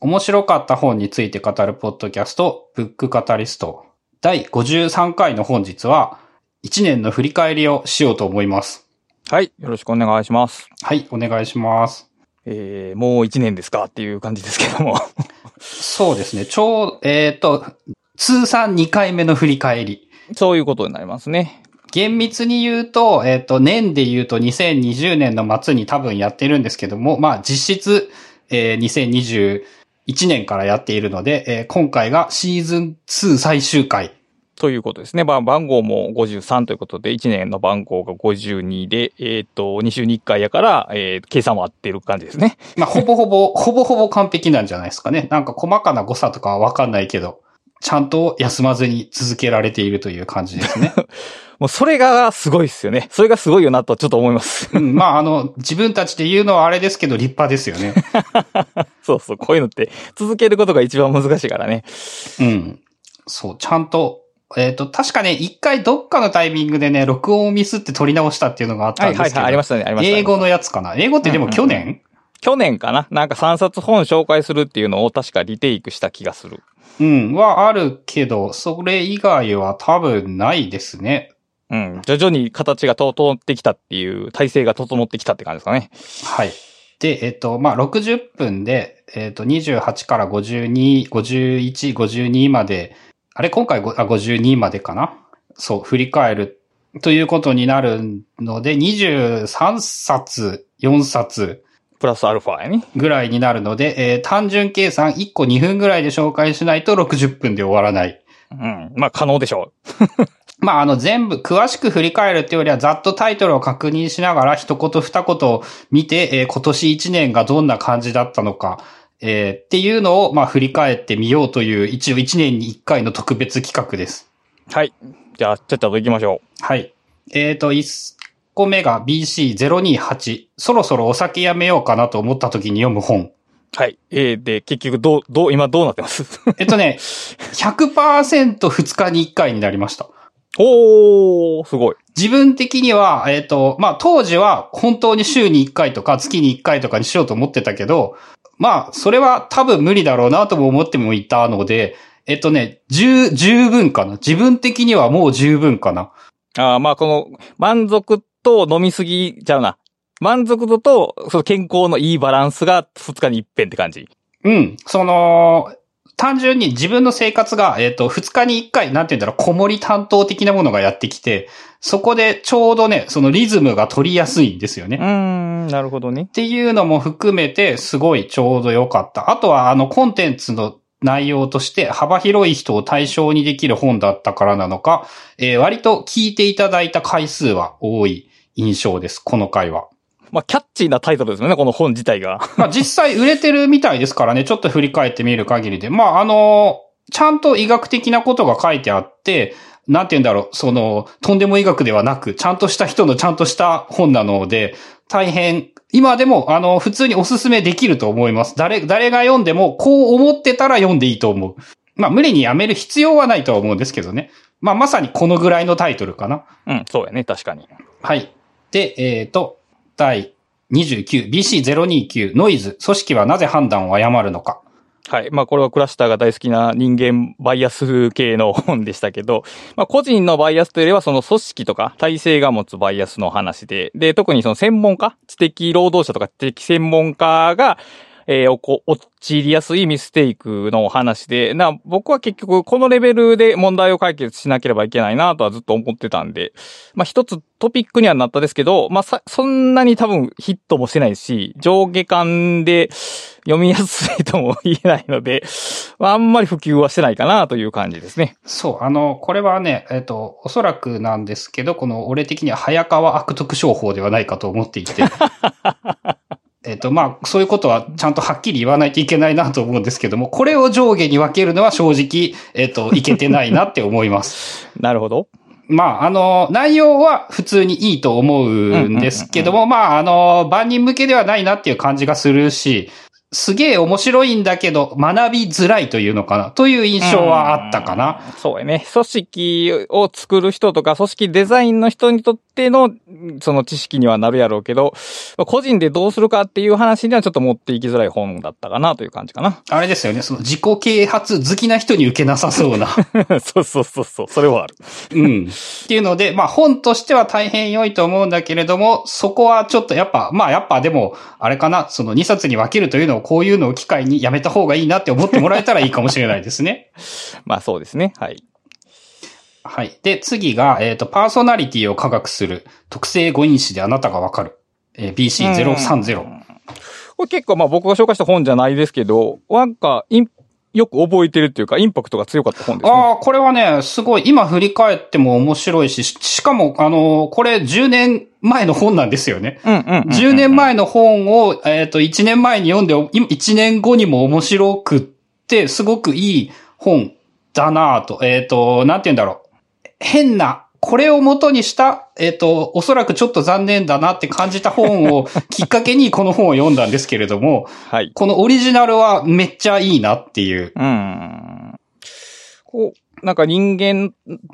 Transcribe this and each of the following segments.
面白かった本について語るポッドキャスト、ブックカタリスト。第53回の本日は、1年の振り返りをしようと思います。はい。よろしくお願いします。はい、お願いします。えー、もう一年ですかっていう感じですけども。そうですね。ちょう、えっ、と、通算2回目の振り返り。そういうことになりますね。厳密に言うと、えっ、と、年で言うと2020年の末に多分やってるんですけども、まあ実質、えー2021年からやっているので、えー今回がシーズン2最終回。ということですね。まあ、番号も53ということで、1年の番号が52で、えっ、と、2週に1回やから、えー計算は合ってる感じですね。まあほぼほぼ、ほぼほぼ完璧なんじゃないですかね。なんか細かな誤差とかはわかんないけど、ちゃんと休まずに続けられているという感じですね。もうそれがすごいですよね。それがすごいよなとちょっと思います。うん、まああの、自分たちで言うのはあれですけど立派ですよね。そうそう、こういうのって続けることが一番難しいからね。うん。そう、ちゃんと、えっ、と、確かね、一回どっかのタイミングでね、録音をミスって撮り直したっていうのがあったんですけど。はいはいはい、ありましたね、ありました。英語のやつかな？英語ってでも去年、去年かな？なんか3冊本紹介するっていうのを確かリテイクした気がする。うん、はあるけど、それ以外は多分ないですね。うん。徐々に形が整ってきたっていう、体制が整ってきたって感じですかね。はい。で、えっ、と、まあ、60分で、えっ、と、28から52、51、52まで、あれ、今回ごあ52までかな？そう、振り返るということになるので、23冊、4冊プラスアルファやね。ぐらいになるので、えー単純計算1個2分ぐらいで紹介しないと60分で終わらない。うん。まあ可能でしょまあ、あの、全部、詳しく振り返るっていうよりは、ざっとタイトルを確認しながら、一言二言見て、えー今年一年がどんな感じだったのか、えーっていうのを、まあ、振り返ってみようという、一応一年に一回の特別企画です。う。はい。じゃあ、ちゃっと行きましょはい。えっ、と、一個目が BC028。そろそろお酒やめようかなと思った時に読む本。う。はい。えー、で、結局、どう、どう、今どうなってます？えっとね、100%二日に一回になりました。おー、すごい。自分的には、えっ、と、まあ、当時は本当に週に1回とか月に1回とかにしようと思ってたけど、まあ、それは多分無理だろうなとも思ってもいたので、えっとね、十、十分かな。自分的にはもう十分かな。あーまあこの、満足と飲みすぎちゃうな。満足度と、その健康のいいバランスが2日に一遍って感じ。うん。その、単純に自分の生活が、えっ、と、2日に1回、なんて言うんだろう、子守担当的なものがやってきて、そこでちょうどね、そのリズムが取りやすいんですよね。うーん、なるほどねっ。ていうのも含めて、すごいちょうど良かった。あとは、あの、コンテンツの内容として幅広い人を対象にできる本だったからなのか、えー割と聞いていただいた回数は多い印象です、この回は。まあ、キャッチーなタイトルですよね、この本自体が。まあ実際売れてるみたいですからね、ちょっと振り返ってみる限りで。まああの、ちゃんと医学的なことが書いてあって、なんて言うんだろう、その、とんでも医学ではなく、ちゃんとした人のちゃんとした本なので、大変、今でも、あの、普通におすすめできると思います。誰、誰が読んでも、こう思ってたら読んでいいと思う。まあ無理にやめる必要はないとは思うんですけどね。まあまさにこのぐらいのタイトルかな。うん、そうやね、確かに。はい。で、えっ、と、第29、BC029、ノイズ、組織はなぜ判断を誤るのか。はい。まあ、これはクラスターが大好きな人間バイアス系の本でしたけど、まあ、個人のバイアスというよりは、その組織とか体制が持つバイアスの話で、で、特にその専門家、知的労働者とか知的専門家が、えー、おこ、陥りやすいミステイクの話で、な、僕は結局このレベルで問題を解決しなければいけないなとはずっと思ってたんで、まあ一つトピックにはなったですけど、まあさ、そんなに多分ヒットもしてないし、上下感で読みやすいとも言えないので、まああんまり普及はしてないかなという感じですね。そう、あの、これはね、えっ、と、おそらくなんですけど、この俺的には早川悪徳商法ではないかと思っていて。えっと、まあ、そういうことはちゃんとはっきり言わないといけないなと思うんですけども、これを上下に分けるのは正直、えっと、いけてないなって思います。なるほど。まあ、あの、内容は普通にいいと思うんですけども、まあ、あの、万人向けではないなっていう感じがするし、すげえ面白いんだけど、学びづらいというのかな、という印象はあったかな？そうやね。組織を作る人とか、組織デザインの人にとっての、その知識にはなるやろうけど、個人でどうするかっていう話にはちょっと持っていきづらい本だったかな？という感じかな。あれですよね、その自己啓発好きな人に受けなさそうな。そうそうそうそう、それはある。うん。っていうので、まあ本としては大変良いと思うんだけれども、そこはちょっとやっぱ、まあやっぱでも、あれかな、その2冊に分けるというのをこういうのを機会にやめた方がいいなって思ってもらえたらいいかもしれないですね。まあそうですね。はい。はい。で、次が、えっ、と、パーソナリティを科学する特性誤因子であなたがわかる。えー BC030。これ結構まあ僕が紹介した本じゃないですけど、なんかイン、よく覚えてるっていうか、インパクトが強かった本ですね。ああ、これはね、すごい、今振り返っても面白いし、ししかも、あのーこれ10年前の本なんですよね。うんうんうんうん。10年前の本を、えっ、と、1年前に読んで、今1年後にも面白くって、すごくいい本だなぁと。えっ、と、なんて言うんだろう。変な、これを元にした、えっ、と、おそらくちょっと残念だなって感じた本をきっかけにこの本を読んだんですけれども、はい。このオリジナルはめっちゃいいなっていう。うん。こう、なんか人間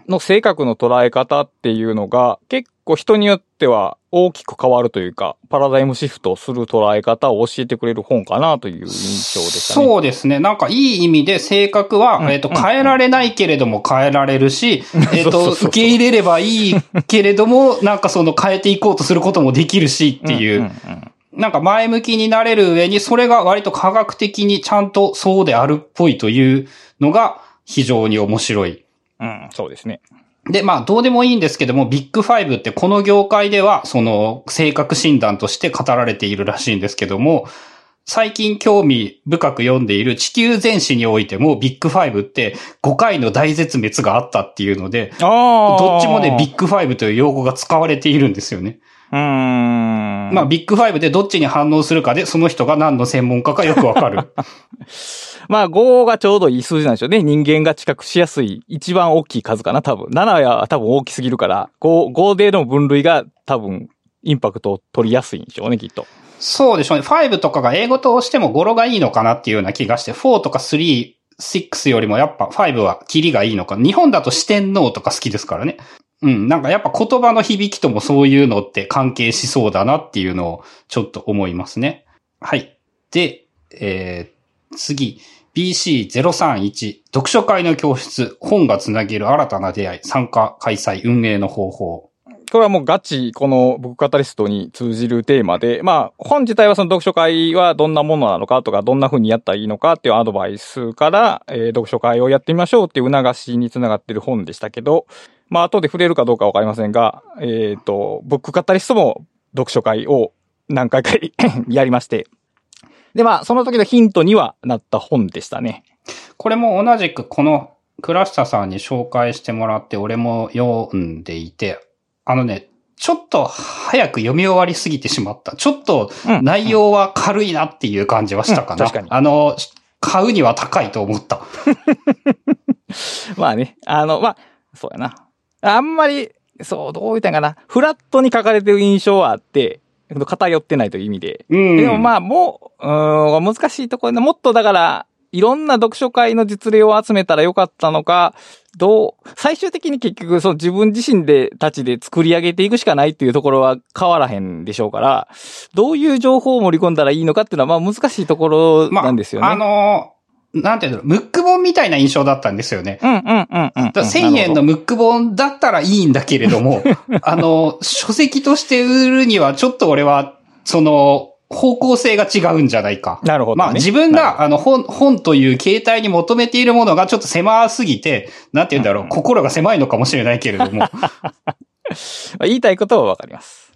の性格の捉え方っていうのが結構人によっては大きく変わるというか、パラダイムシフトする捉え方を教えてくれる本かなという印象でしたね。そうですね。なんかいい意味で性格は、うん。えっ、と、うん。変えられないけれども変えられるし、えっ、とそうそうそう。そう受け入れればいいけれども、なんかその変えていこうとすることもできるしっていう、んんん。なんか前向きになれる上に、それが割と科学的にちゃんとそうであるっぽいというのが非常に面白い。うん、そうですね。で、まあ、どうでもいいんですけども、ビッグファイブってこの業界では、その、性格診断として語られているらしいんですけども、最近興味深く読んでいる地球全史においても、ビッグファイブって5回の大絶滅があったっていうので。どっちもね、ビッグファイブという用語が使われているんですよね。うーん。まあ、ビッグファイブでどっちに反応するかで、その人が何の専門家かよくわかる。まあ、5がちょうどいい数字なんでしょうね。人間が知覚しやすい、一番大きい数かな、多分。7は多分大きすぎるから、5、5での分類が多分、インパクトを取りやすいんでしょうね、きっと。そうでしょうね。5とかが英語としても語呂がいいのかなっていうような気がして、4とか3、6よりもやっぱ5はキリがいいのか。日本だと四天王とか好きですからね。うん。なんかやっぱ言葉の響きともそういうのって関係しそうだなっていうのをちょっと思いますね。はい。で、えー、次。BC031 読書会の教室本がつなげる新たな出会い参加開催運営の方法。これはもうガチ、この僕カタリストに通じるテーマで、まあ、本自体はその読書会はどんなものなのかとか、どんな風にやったらいいのかっていうアドバイスから、えー読書会をやってみましょうっていう促しにつながってる本でしたけど、まあ、後で触れるかどうかわかりませんが、えっ、と、ブックカタリストも読書会を何回か やりまして、で、まあ、その時のヒントにはなった本でしたね。これも同じくこの倉下さんに紹介してもらって俺も読んでいて、あのね、ちょっと早く読み終わりすぎてしまった。ちょっとうん内容は軽いなっていう感じはしたかな。うん確かにあの、買うには高いと思った。まあね、あの、まあ、そうやな。あんまり、そう、どう言ったんかな。フラットに書かれてる印象はあって、偏ってないという意味で。うん。でもまあ、もう、うーん、難しいところで、もっとだから、いろんな読書会の実例を集めたらよかったのか、どう、最終的に結局、その自分自身で、たちで作り上げていくしかないっていうところは変わらへんでしょうから、どういう情報を盛り込んだらいいのかっていうのは、まあ難しいところまあ、なんですよね。あの、なんていうの、ムック本みたいな印象だったんですよね。うんうんうんうんうん。だから1000円のムック本だったらいいんだけれども、あの、書籍として売るにはちょっと俺は、その、方向性が違うんじゃないか。なるほどねまあ自分が、あの、本、本という形態に求めているものがちょっと狭すぎて、なんて言うんだろう、うん心が狭いのかもしれないけれども、まあ言いたいことはわかります。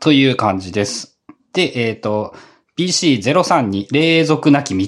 という感じです。で、えっ、と、BC032、霊俗なき道。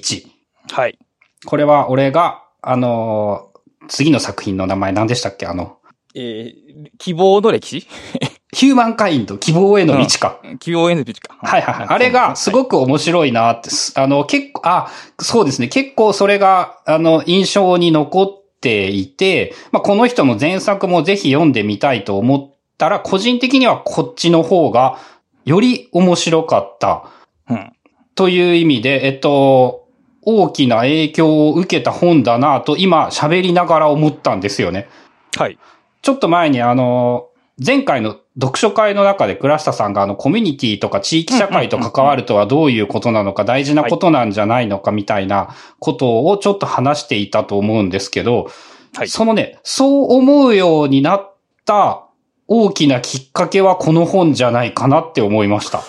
はい。これは俺が、あのー次の作品の名前何でしたっけ？あの、えー、希望の歴史？ヒューマンカインド、希望への道か。希望への道か。はいはいはい。あれがすごく面白いなって、すあの、結構、あ、そうですね。結構それが、あの、印象に残っていて、まあ、この人の前作もぜひ読んでみたいと思ったら、個人的にはこっちの方が、より面白かったうん。という意味で、えっと、大きな影響を受けた本だなと今喋りながら思ったんですよね。はい。ちょっと前にあの、前回の読書会の中で倉下さんがあのコミュニティとか地域社会と関わるとはどういうことなのか大事なことなんじゃないのかみたいなことをちょっと話していたと思うんですけど、はい。そのね、そう思うようになった大きなきっかけはこの本じゃないかなって思いました。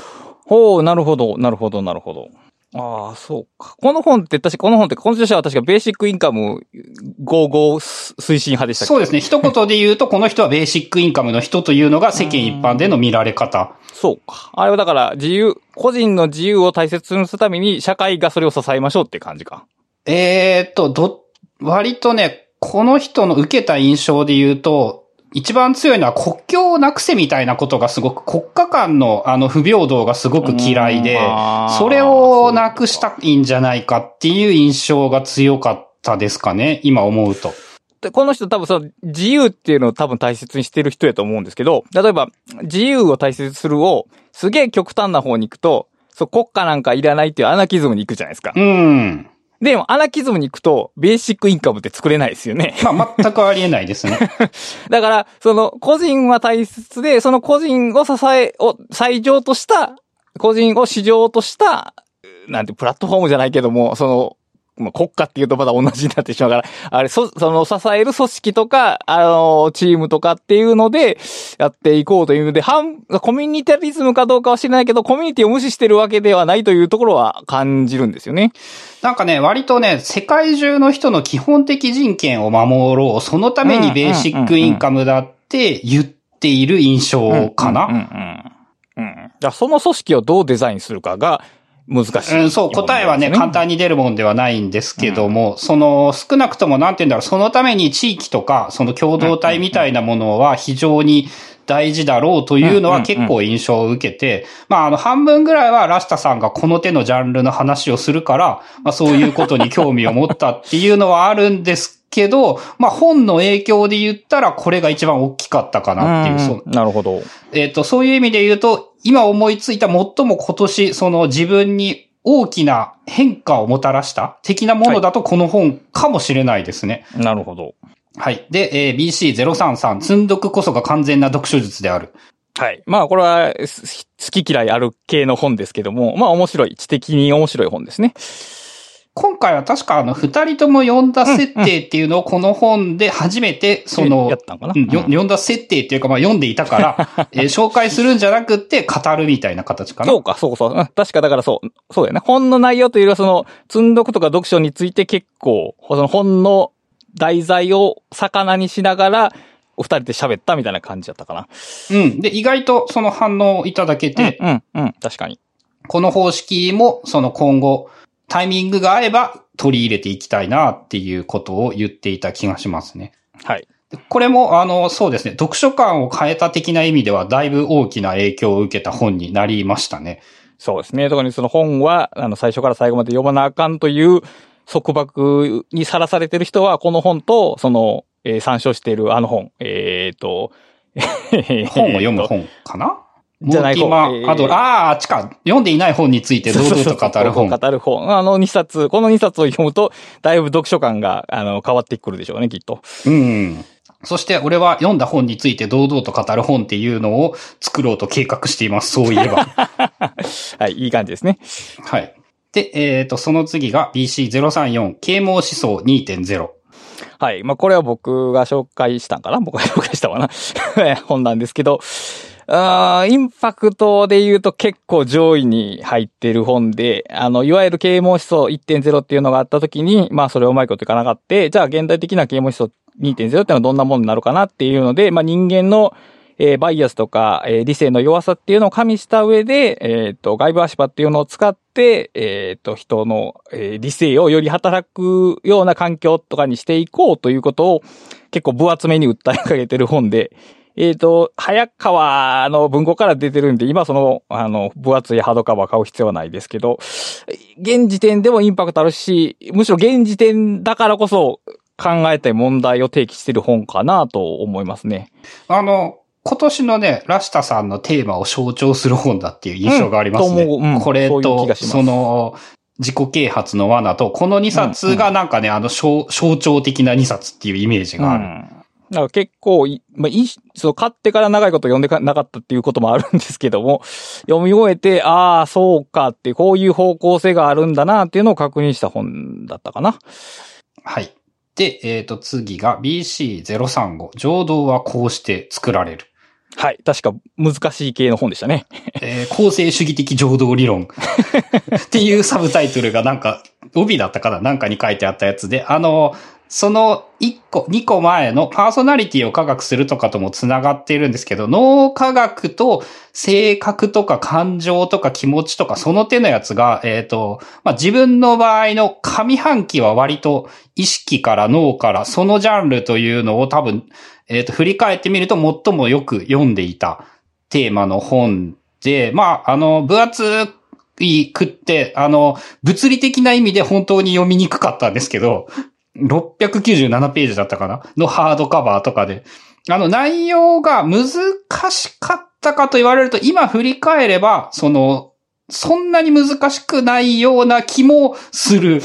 ほう、なるほど、なるほど、なるほど。ああ、そうか。この本って、確か、この本って、この著者は確かベーシックインカム55推進派でしたっけ？そうですね。一言で言うと、この人はベーシックインカムの人というのが世間一般での見られ方。そうか。あれはだから、自由、個人の自由を大切にするために、社会がそれを支えましょうって感じか。えーっと、ど、割とね、この人の受けた印象で言うと、一番強いのは国境をなくせみたいなことがすごく、国家間のあの不平等がすごく嫌いでそれをなくしたいんじゃないかっていう印象が強かったですかね、今思うと。でこの人多分その自由っていうのを多分大切にしてる人やと思うんですけど、例えば自由を大切にするをすげえ極端な方に行くと、そう国家なんかいらないっていうアナキズムに行くじゃないですか。うん。でもアナキズムに行くとベーシックインカムって作れないですよね。まあ、全くありえないですね。だから、その個人は大切で、その個人を支え、を最上とした、個人を市場とした、なんてプラットフォームじゃないけども、その、まあ、国家っていうとまだ同じになってしまうから、あれ、そ、その支える組織とか、あの、チームとかっていうので、やっていこうというので、反、コミュニタリズムかどうかは知らないけど、コミュニティを無視してるわけではないというところは感じるんですよね。なんかね、割とね、世界中の人の基本的人権を守ろう。そのためにベーシックインカムだって言っている印象かな。うんうんうん。うん。だからその組織をどうデザインするかが難しい、うん、そう、答えはね、簡単に出るもんではないんですけども、その、少なくともなんて言うんだろう、そのために地域とか、その共同体みたいなものは非常に大事だろうというのは結構印象を受けて、まあ、あの、半分ぐらいはラシタさんがこの手のジャンルの話をするから、まあ、そういうことに興味を持ったっていうのはあるんですけど、まあ、本の影響で言ったらこれが一番大きかったかなっていう、そううんなるほど。えっ、と、そういう意味で言うと、今思いついた最も今年、その自分に大きな変化をもたらした的なものだとこの本かもしれないですね。なるほど。はい。で、えー BC033、積んどくこそが完全な読書術である。はい。まあ、これは、す好き嫌いある系の本ですけども、まあ、面白い、知的に面白い本ですね。今回は確かあの、二人とも読んだ設定っていうのをこの本で初めて、その読んだ設定っていうか、まあ読んでいたから、えー紹介するんじゃなくって語るみたいな形かな。そうか、そうそう。うん確かだからそう、そうだよね。本の内容というよりは、その、積んどくとか読書について結構、その本の題材を魚にしながら、お二人で喋ったみたいな感じだったかな。うん。で、意外とその反応をいただけて、うん、うん、確かに。この方式も、その今後、タイミングが合えば取り入れていきたいなっていうことを言っていた気がしますね。はい。でこれも、あの、そうですね、読書感を変えた的な意味では、だいぶ大きな影響を受けた本になりましたね。そうですね。特にその本は、あの、最初から最後まで読まなあかんという束縛にさらされてる人は、この本と、その、えー参照しているあの本、えっ、と、本を読む本かな？じゃない方えーあと、ああ、あっちか。読んでいない本について堂々と語る本。語る本。あの2冊、この2冊を読むと、だいぶ読書感が、あの、変わってくるでしょうね、きっと。うん。そして、俺は読んだ本について堂々と語る本っていうのを作ろうと計画しています。そういえば。はい、いい感じですね。はい。で、えっ、と、その次が BC034、啓蒙思想2.0。はい。まあ、これは僕が紹介したんかな？僕が紹介したわな？本なんですけど、あインパクトで言うと結構上位に入ってる本で、あの、いわゆる啓蒙思想1.0っていうのがあった時に、まあそれをうまいこといかなかって、じゃあ現代的な啓蒙思想2.0っていうのはどんなものになるかなっていうので、まあ人間の、えーバイアスとか、えー理性の弱さっていうのを加味した上で、えっ、と、外部足場っていうのを使って、えっ、と、人の、え理性をより働くような環境とかにしていこうということを結構分厚めに訴えかけてる本で、えっ、と、早川の文庫から出てるんで、今その、あの、分厚いハードカバー買う必要はないですけど、現時点でもインパクトあるし、むしろ現時点だからこそ考えたい問題を提起してる本かなと思いますね。あの、今年のね、ラシタさんのテーマを象徴する本だっていう印象がありますね。うんううんこれと、がしますその、自己啓発の罠と、この2冊がなんかね、あの象、象徴的な2冊っていうイメージがある。うんだから結構い、まあ、いいし、そう、買ってから長いこと読んでかなかったっていうこともあるんですけども、読み終えて、ああ、そうかって、こういう方向性があるんだなっていうのを確認した本だったかな。はい。で、えっ、と、次が BC035。浄土はこうして作られる。はい。確か難しい系の本でしたね。えー構成主義的浄土理論 っていうサブタイトルがなんか、帯だったかななんかに書いてあったやつで、あの、その1個、2個前のパーソナリティを科学するとかとも繋がっているんですけど、脳科学と性格とか感情とか気持ちとかその手のやつが、えっ、と、まあ、自分の場合の上半期は割と意識から脳からそのジャンルというのを多分、えっ、と、振り返ってみると最もよく読んでいたテーマの本で、まあ、あの、分厚いくって、あの、物理的な意味で本当に読みにくかったんですけど、697ページだったかな？のハードカバーとかで。あの、内容が難しかったかと言われると、今振り返れば、その、そんなに難しくないような気もする。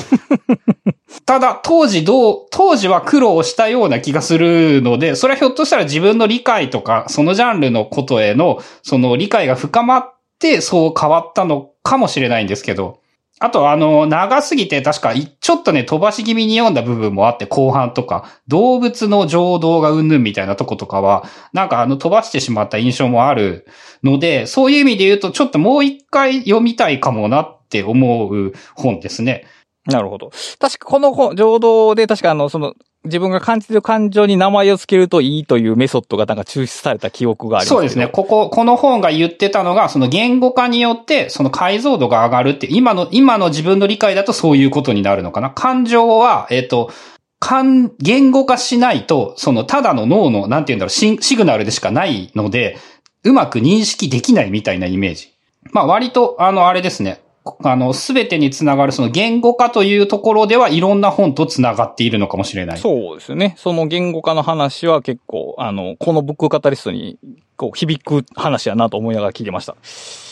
ただ、当時どう、当時は苦労したような気がするので、それはひょっとしたら自分の理解とか、そのジャンルのことへの、その理解が深まって、そう変わったのかもしれないんですけど、あと、あの、長すぎて確か、ちょっとね、飛ばし気味に読んだ部分もあって、後半とか、動物の情動がうんぬんみたいなとことかは、なんかあの、飛ばしてしまった印象もあるので、そういう意味で言うと、ちょっともう一回読みたいかもなって思う本ですね。なるほど。確かこの本、浄土で確かあの、その、自分が感じてる感情に名前を付けるといいというメソッドがなんか抽出された記憶がありますけどそうですね。。ここ、この本が言ってたのが、その言語化によって、その解像度が上がるって、今の、今の自分の理解だとそういうことになるのかな。感情は、えっ、と、感、言語化しないと、その、ただの脳の、なんて言うんだろう、シシグナルでしかないので、うまく認識できないみたいなイメージ。まあ、割と、あの、あれですね。あの、すべてにつながるその言語化というところではいろんな本とつながっているのかもしれない。そうですよね。その言語化の話は結構、あの、このブックカタリストに、こう、響く話やなと思いながら聞いてました。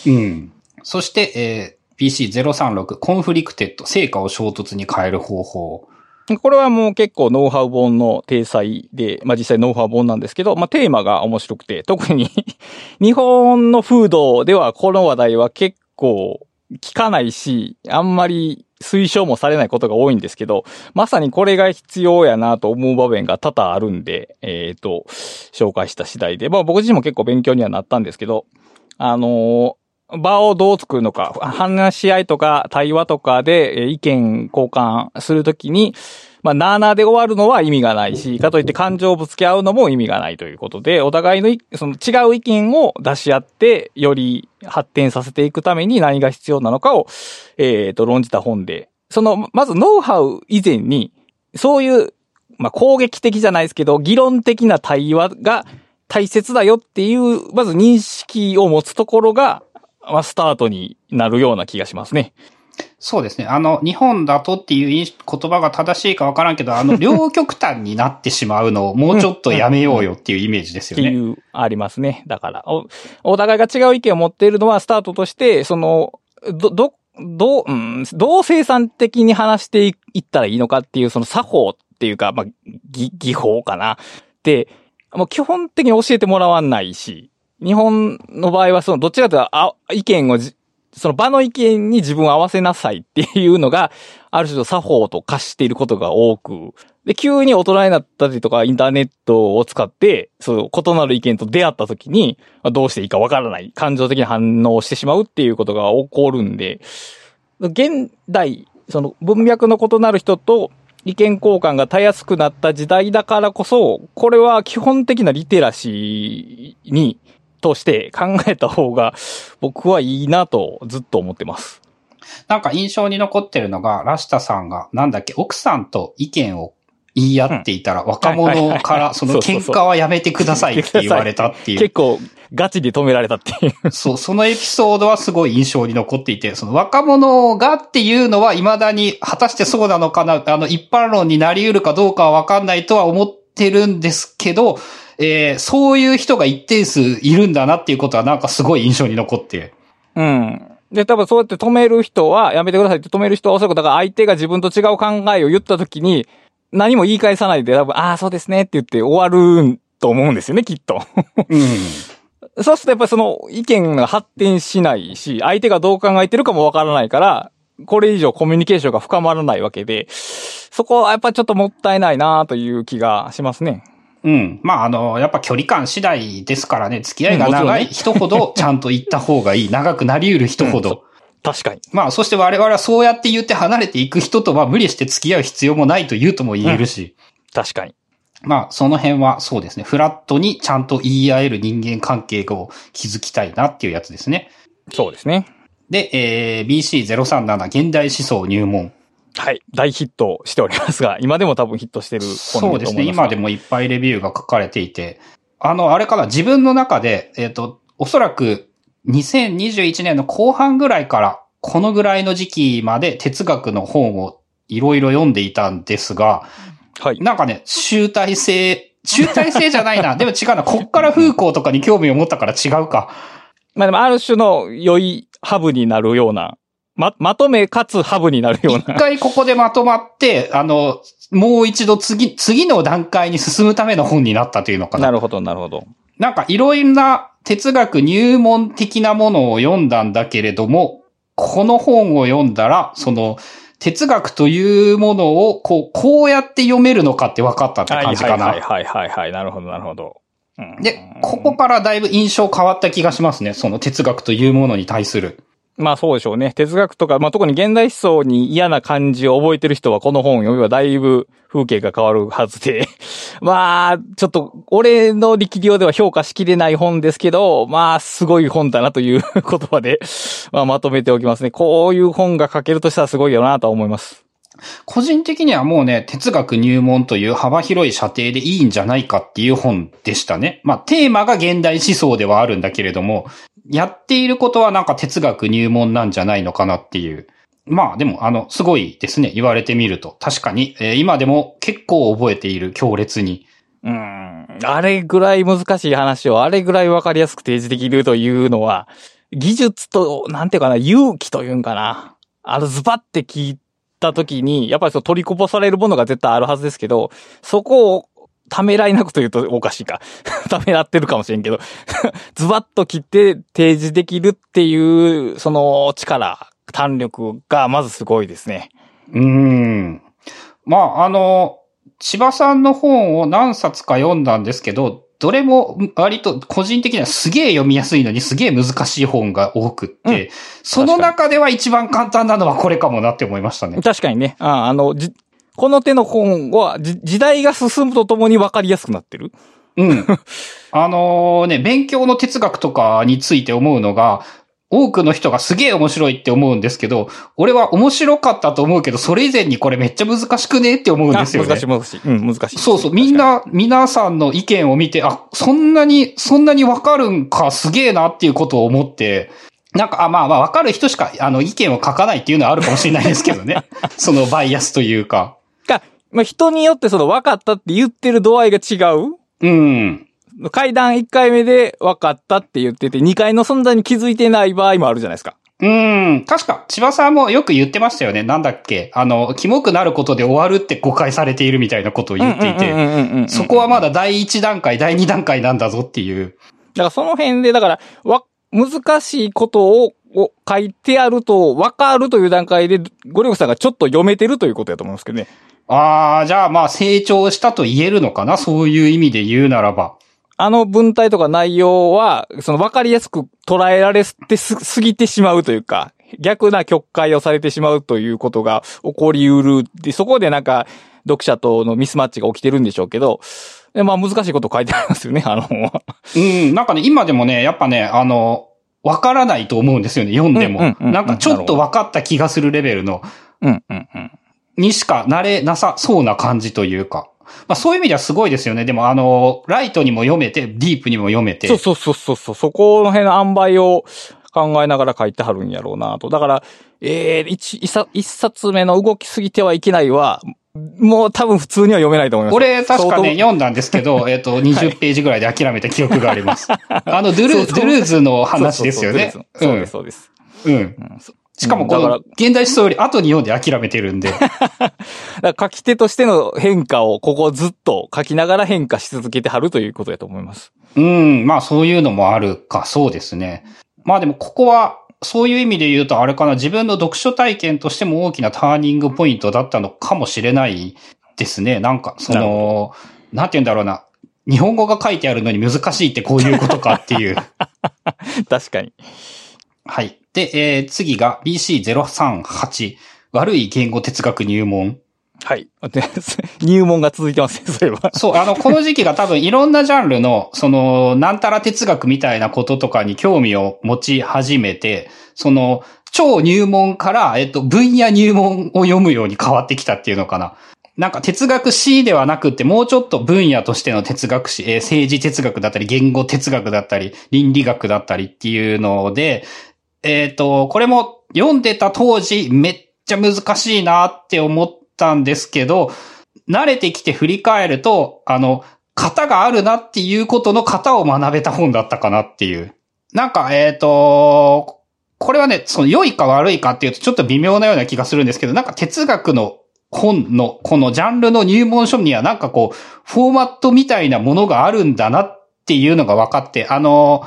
うん。そして、えー、 BC036、コンフリクテッド、成果を衝突に変える方法。これはもう結構ノウハウ本の体裁で、まあ実際ノウハウ本なんですけど、まあテーマが面白くて、特に 日本の風土ではこの話題は結構聞かないし、あんまり推奨もされないことが多いんですけど、まさにこれが必要やなと思う場面が多々あるんで、えっ、と、紹介した次第で、まあ僕自身も結構勉強にはなったんですけど、あのー場をどう作るのか、話し合いとか対話とかで意見交換するときに、まあ、なーなーで終わるのは意味がないし、かといって感情をぶつけ合うのも意味がないということで、お互いのいその違う意見を出し合って、より発展させていくために何が必要なのかを、えっ、と、論じた本で、その、まずノウハウ以前に、そういう、まあ、攻撃的じゃないですけど、議論的な対話が大切だよっていう、まず認識を持つところが、まあ、スタートになるような気がしますね。そうですね。あの、日本だとっていう言葉が正しいかわからんけど、あの、両極端になってしまうのをもうちょっとやめようよっていうイメージですよね。っていう、ありますね。だから、お、お互いが違う意見を持っているのは、スタートとして、その、ど、ど、どう、うん、どう生産的に話していったらいいのかっていう、その作法っていうか、まあ、技、技法かな。で、もう基本的に教えてもらわないし、日本の場合は、その、どちらかというと、あ、意見をじ、その場の意見に自分を合わせなさいっていうのが、ある種の作法と化していることが多く、で、急に大人になったりとか、インターネットを使って、そう、異なる意見と出会った時に、どうしていいかわからない、感情的な反応してしまうっていうことが起こるんで、現代、その文脈の異なる人と意見交換がたやすくなった時代だからこそ、これは基本的なリテラシーに、として考えた方が僕はいいなとずっと思ってます。なんか印象に残ってるのが、ラシタさんが、なんだっけ、奥さんと意見を言い合っていたら、若者から、その喧嘩はやめてくださいって言われたっていう。結構ガチで止められたっていう。そう、そのエピソードはすごい印象に残っていて、その若者がっていうのは未だに果たしてそうなのかな、あの一般論になり得るかどうかはわかんないとは思ってるんですけど、えー、そういう人が一定数いるんだなっていうことはなんかすごい印象に残って。うん。で、多分そうやって止める人は、やめてくださいって止める人はおそらく、だから相手が自分と違う考えを言った時に、何も言い返さないで、多分、ああ、そうですねって言って終わると思うんですよね、きっと。うん。そうするとやっぱりその意見が発展しないし、相手がどう考えてるかもわからないから、これ以上コミュニケーションが深まらないわけで、そこはやっぱちょっともったいないなという気がしますね。うん。まあ、あの、やっぱ距離感次第ですからね、付き合いが長い人ほど ちゃんと言った方がいい。長くなり得る人ほど。確かに。まあ、そして我々はそうやって言って離れていく人とは無理して付き合う必要もないと言うとも言えるし。確かに。まあ、その辺はそうですね。フラットにちゃんと言い合える人間関係を築きたいなっていうやつですね。そうですね。で、えー、BC037 現代思想入門。はい。大ヒットしておりますが、今でも多分ヒットしてる本そうですね。今でも。もいっぱいレビューが書かれていて、あの、あれかな、自分の中で、えっ、と、おそらく2021年の後半ぐらいから、このぐらいの時期まで哲学の本をいろいろ読んでいたんですが、はい。なんかね、集大成、集大成じゃないな。でも違うな。こっから風光とかに興味を持ったから違うか。まあでもある種の良いハブになるような、ま、まとめかつハブになるよう一な。回ここでまとまって、あの、もう一度次、次の段階に進むための本になったというのかな。なるほど、なるほど。なんかいろいろな哲学入門的なものを読んだんだけれども、この本を読んだら、その、哲学というものを、こう、こうやって読めるのかって分かったってはい感じかな。はいはいはいはい。なるほど、なるほど。うんで、ここからだいぶ印象変わった気がしますね。その哲学というものに対する。まあそうでしょうね。哲学とか、まあ特に現代思想に嫌な感じを覚えてる人はこの本を読めばだいぶ風景が変わるはずで。まあ、ちょっと、俺の力量では評価しきれない本ですけど、まあ、すごい本だなという言葉で、まあまとめておきますね。こういう本が書けるとしたらすごいよなと思います。個人的にはもうね、哲学入門という幅広い射程でいいんじゃないかっていう本でしたね。まあ、テーマが現代思想ではあるんだけれども、やっていることはなんか哲学入門なんじゃないのかなっていう。まあでも、あの、すごいですね。言われてみると。確かに、えー今でも結構覚えている強烈に。うん。あれぐらい難しい話をあれぐらいわかりやすく提示できるというのは、技術と、なんていうかな、勇気というんかな。あの、ズバって聞いたときに、やっぱりそう取りこぼされるものが絶対あるはずですけど、そこをためらいなくというとおかしいか。ためらってるかもしれんけど、ズバッと切って提示できるっていう、その力、弾力がまずすごいですね。うーん。まあ、あの、千葉さんの本を何冊か読んだんですけど、どれも割と個人的にはすげえ読みやすいのにすげえ難しい本が多くって、うんその中では一番簡単なのはこれかもなって思いましたね。確かにね。ああの、じ、この手の本は、じ時代が進むとともに分かりやすくなってる？うん。あのね、勉強の哲学とかについて思うのが、多くの人がすげえ面白いって思うんですけど、俺は面白かったと思うけど、それ以前にこれめっちゃ難しくねって思うんですよね。あ難しい難しい。うん、難しい。そうそう、みんな、皆さんの意見を見て、あ、そんなに、そんなにわかるんか、すげえなっていうことを思って、なんか、あまあまあ、わかる人しか、あの、意見を書かないっていうのはあるかもしれないですけどね。そのバイアスというか。か、まあ、人によってその分かったって言ってる度合いが違う？うん。階段1回目で分かったって言ってて、2回の存在に気づいてない場合もあるじゃないですか。うん。確か、千葉さんもよく言ってましたよね。なんだっけ？あの、キモくなることで終わるって誤解されているみたいなことを言っていて、そこはまだ第一段階、第二段階なんだぞっていう。だからその辺で、だから、わ、難しいことを、を書いてあると分かるという段階で、ゴリゴさんがちょっと読めてるということやと思うんですけどね。ああ、じゃあまあ成長したと言えるのかなそういう意味で言うならば。あの文体とか内容は、その分かりやすく捉えられてす、すぎてしまうというか、逆な曲解をされてしまうということが起こりうる。で、そこでなんか、読者とのミスマッチが起きてるんでしょうけど、でまあ難しいこと書いてありますよね、あの、うん、なんかね、今でもね、やっぱね、あの、わからないと思うんですよね、読んでも。なんかちょっと分かった気がするレベルの。にしかなれなさそうな感じというか。まあそういう意味ではすごいですよね。でもあの、ライトにも読めて、ディープにも読めて。そうそうそうそうそう、そこの辺の塩梅を考えながら書いてはるんやろうなと。だから、えー、一冊目の動きすぎてはいけないは、もう多分普通には読めないと思います。俺、確かね、読んだんですけど、えっと、20ページぐらいで諦めた記憶があります。あの、ドゥルドゥルーズの話ですよねそう。です、そうです。うん。しかもこの、現代思想より後に読んで諦めてるんで。だ書き手としての変化をここずっと書きながら変化し続けてはるということだと思います。うん、まあそういうのもあるか、そうですね。まあでもここは、そういう意味で言うとあれかな、自分の読書体験としても大きなターニングポイントだったのかもしれないですね。なんか、その、なんて言うんだろうな。日本語が書いてあるのに難しいってこういうことかっていう。確かに。はい。で、えー次が BC038。悪い言語哲学入門。はい。入門が続いてますね、そういえば。そう、あの、この時期が多分いろんなジャンルの、その、なんたら哲学みたいなこととかに興味を持ち始めて、その、超入門から、えっと、分野入門を読むように変わってきたっていうのかな。なんか哲学史ではなくて、もうちょっと分野としての哲学史、えー政治哲学だったり、言語哲学だったり、倫理学だったりっていうので、えっ、と、これも読んでた当時めっちゃ難しいなって思ってたんですけど、慣れてきて振り返ると、あの、型があるなっていうことの型を学べた本だったかなっていう。なんか、えっ、と、これはね、その良いか悪いかっていうとちょっと微妙なような気がするんですけど、なんか哲学の本のこのジャンルの入門書にはなんかこう、フォーマットみたいなものがあるんだなっていうのが分かって、あの、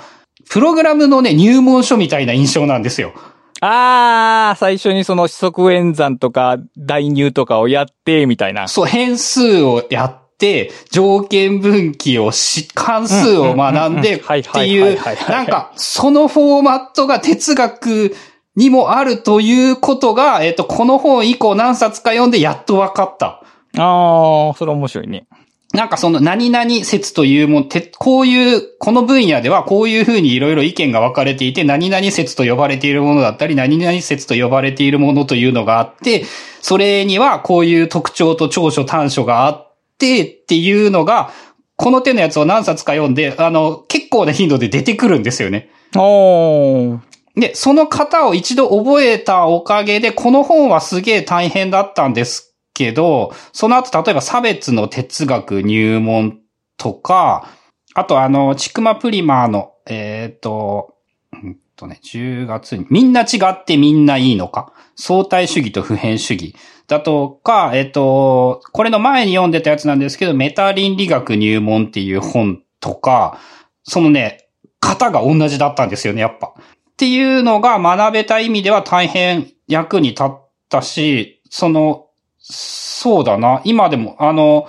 プログラムのね、入門書みたいな印象なんですよ。あー、最初にその四則演算とか代入とかをやって、みたいな。そう、変数をやって、条件分岐をし、関数を学んでっていう、なんか、そのフォーマットが哲学にもあるということが、えっと、この本以降何冊か読んでやっと分かった。あー、それ面白いね。なんかその何々説というもん、てこういう、この分野ではこういうふうにいろいろ意見が分かれていて、何々説と呼ばれているものだったり、何々説と呼ばれているものというのがあって、それにはこういう特徴と長所短所があってっていうのが、この手のやつを何冊か読んで、あの、結構な頻度で出てくるんですよね。おー。で、その型を一度覚えたおかげで、この本はすげえ大変だったんですけど、その後、例えば差別の哲学入門とか、あとあの、ちくまプリマーの、えっ、と、うんとね、10月に、みんな違ってみんないいのか。相対主義と普遍主義。だとか、えっ、と、これの前に読んでたやつなんですけど、メタ倫理学入門っていう本とか、そのね、型が同じだったんですよね、やっぱ。っていうのが学べた意味では大変役に立ったし、その、そうだな。今でも、あの、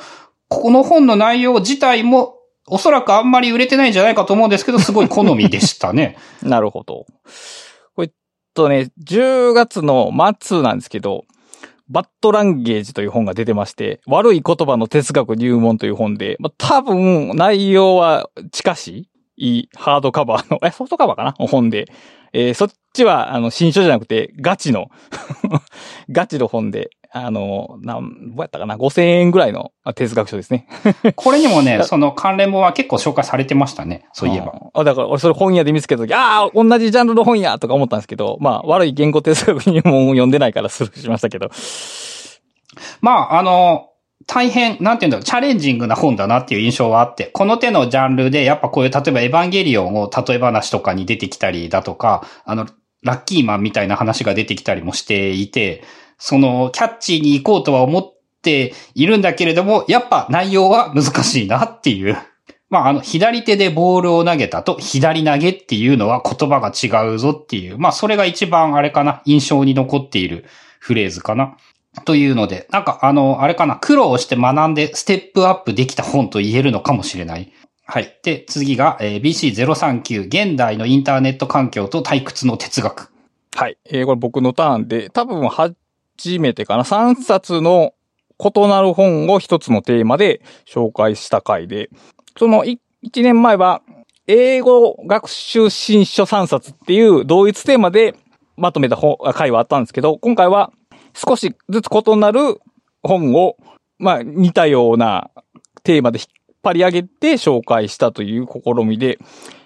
この本の内容自体も、おそらくあんまり売れてないんじゃないかと思うんですけど、すごい好みでしたね。なるほど。これとね、10月の末なんですけど、バッドランゲージという本が出てまして、悪い言葉の哲学入門という本で、まあ、多分内容は近しいハードカバーの、え、ソフトカバーかな？本で。えーそっちは、あの、新書じゃなくて、ガチの、ガチの本で、あの、なん、どうやったかな ?5000 円ぐらいのあ哲学書ですね。これにもね、その関連本は結構紹介されてましたね。そういえば。あ。だから、俺それ本屋で見つけたとき、ああ、同じジャンルの本やとか思ったんですけど、まあ、悪い言語哲学入門を読んでないからスルーしましたけど。まあ、あの、大変、なんていうんだろう、チャレンジングな本だなっていう印象はあって、この手のジャンルで、やっぱこういう、例えばエヴァンゲリオンを例え話とかに出てきたりだとか、あの、ラッキーマンみたいな話が出てきたりもしていて、その、キャッチーに行こうとは思っているんだけれども、やっぱ内容は難しいなっていう。まあ、あの、左手でボールを投げたと、左投げっていうのは言葉が違うぞっていう。まあ、それが一番あれかな、印象に残っているフレーズかな。というので、なんかあの、あれかな、苦労して学んでステップアップできた本と言えるのかもしれない。はい。で、次が、えー BC039、現代のインターネット環境と退屈の哲学。はい。えーこれ僕のターンで、多分初めてかな。3冊の異なる本を一つのテーマで紹介した回で、その1年前は、英語学習新書3冊っていう同一テーマでまとめた本回はあったんですけど、今回は少しずつ異なる本を、まあ似たようなテーマで引っ張り上げて紹介したという試みで、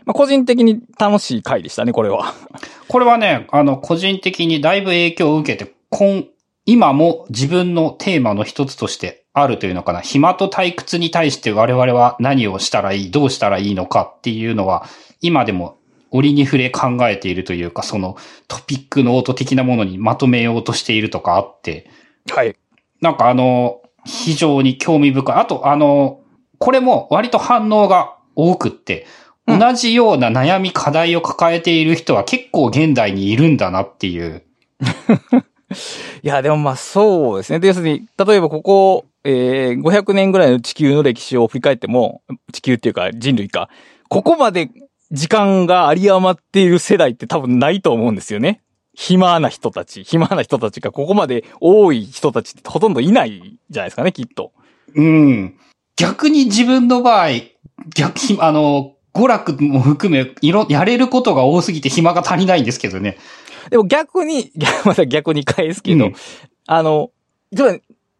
まあ個人的に楽しい回でしたね、これは。これはね、あの、個人的にだいぶ影響を受けて、今、今も自分のテーマの一つとしてあるというのかな。暇と退屈に対して我々は何をしたらいい、どうしたらいいのかっていうのは、今でも折に触れ考えているというか、そのトピックノート的なものにまとめようとしているとかあって、はい。なんかあの、非常に興味深い。あと、あの、これも割と反応が多くって、うん同じような悩み課題を抱えている人は結構現代にいるんだなっていう。いや、でもまあそうですね。で要するに、例えばここ、えー、500年ぐらいの地球の歴史を振り返っても、地球っていうか人類か、ここまで時間が有り余っている世代って多分ないと思うんですよね。暇な人たち、暇な人たちがここまで多い人たちってほとんどいないじゃないですかね、きっと。うん。逆に自分の場合、逆に、あの、娯楽も含め、いろ、やれることが多すぎて暇が足りないんですけどね。でも逆に、逆 また逆に返すけど、うんあの、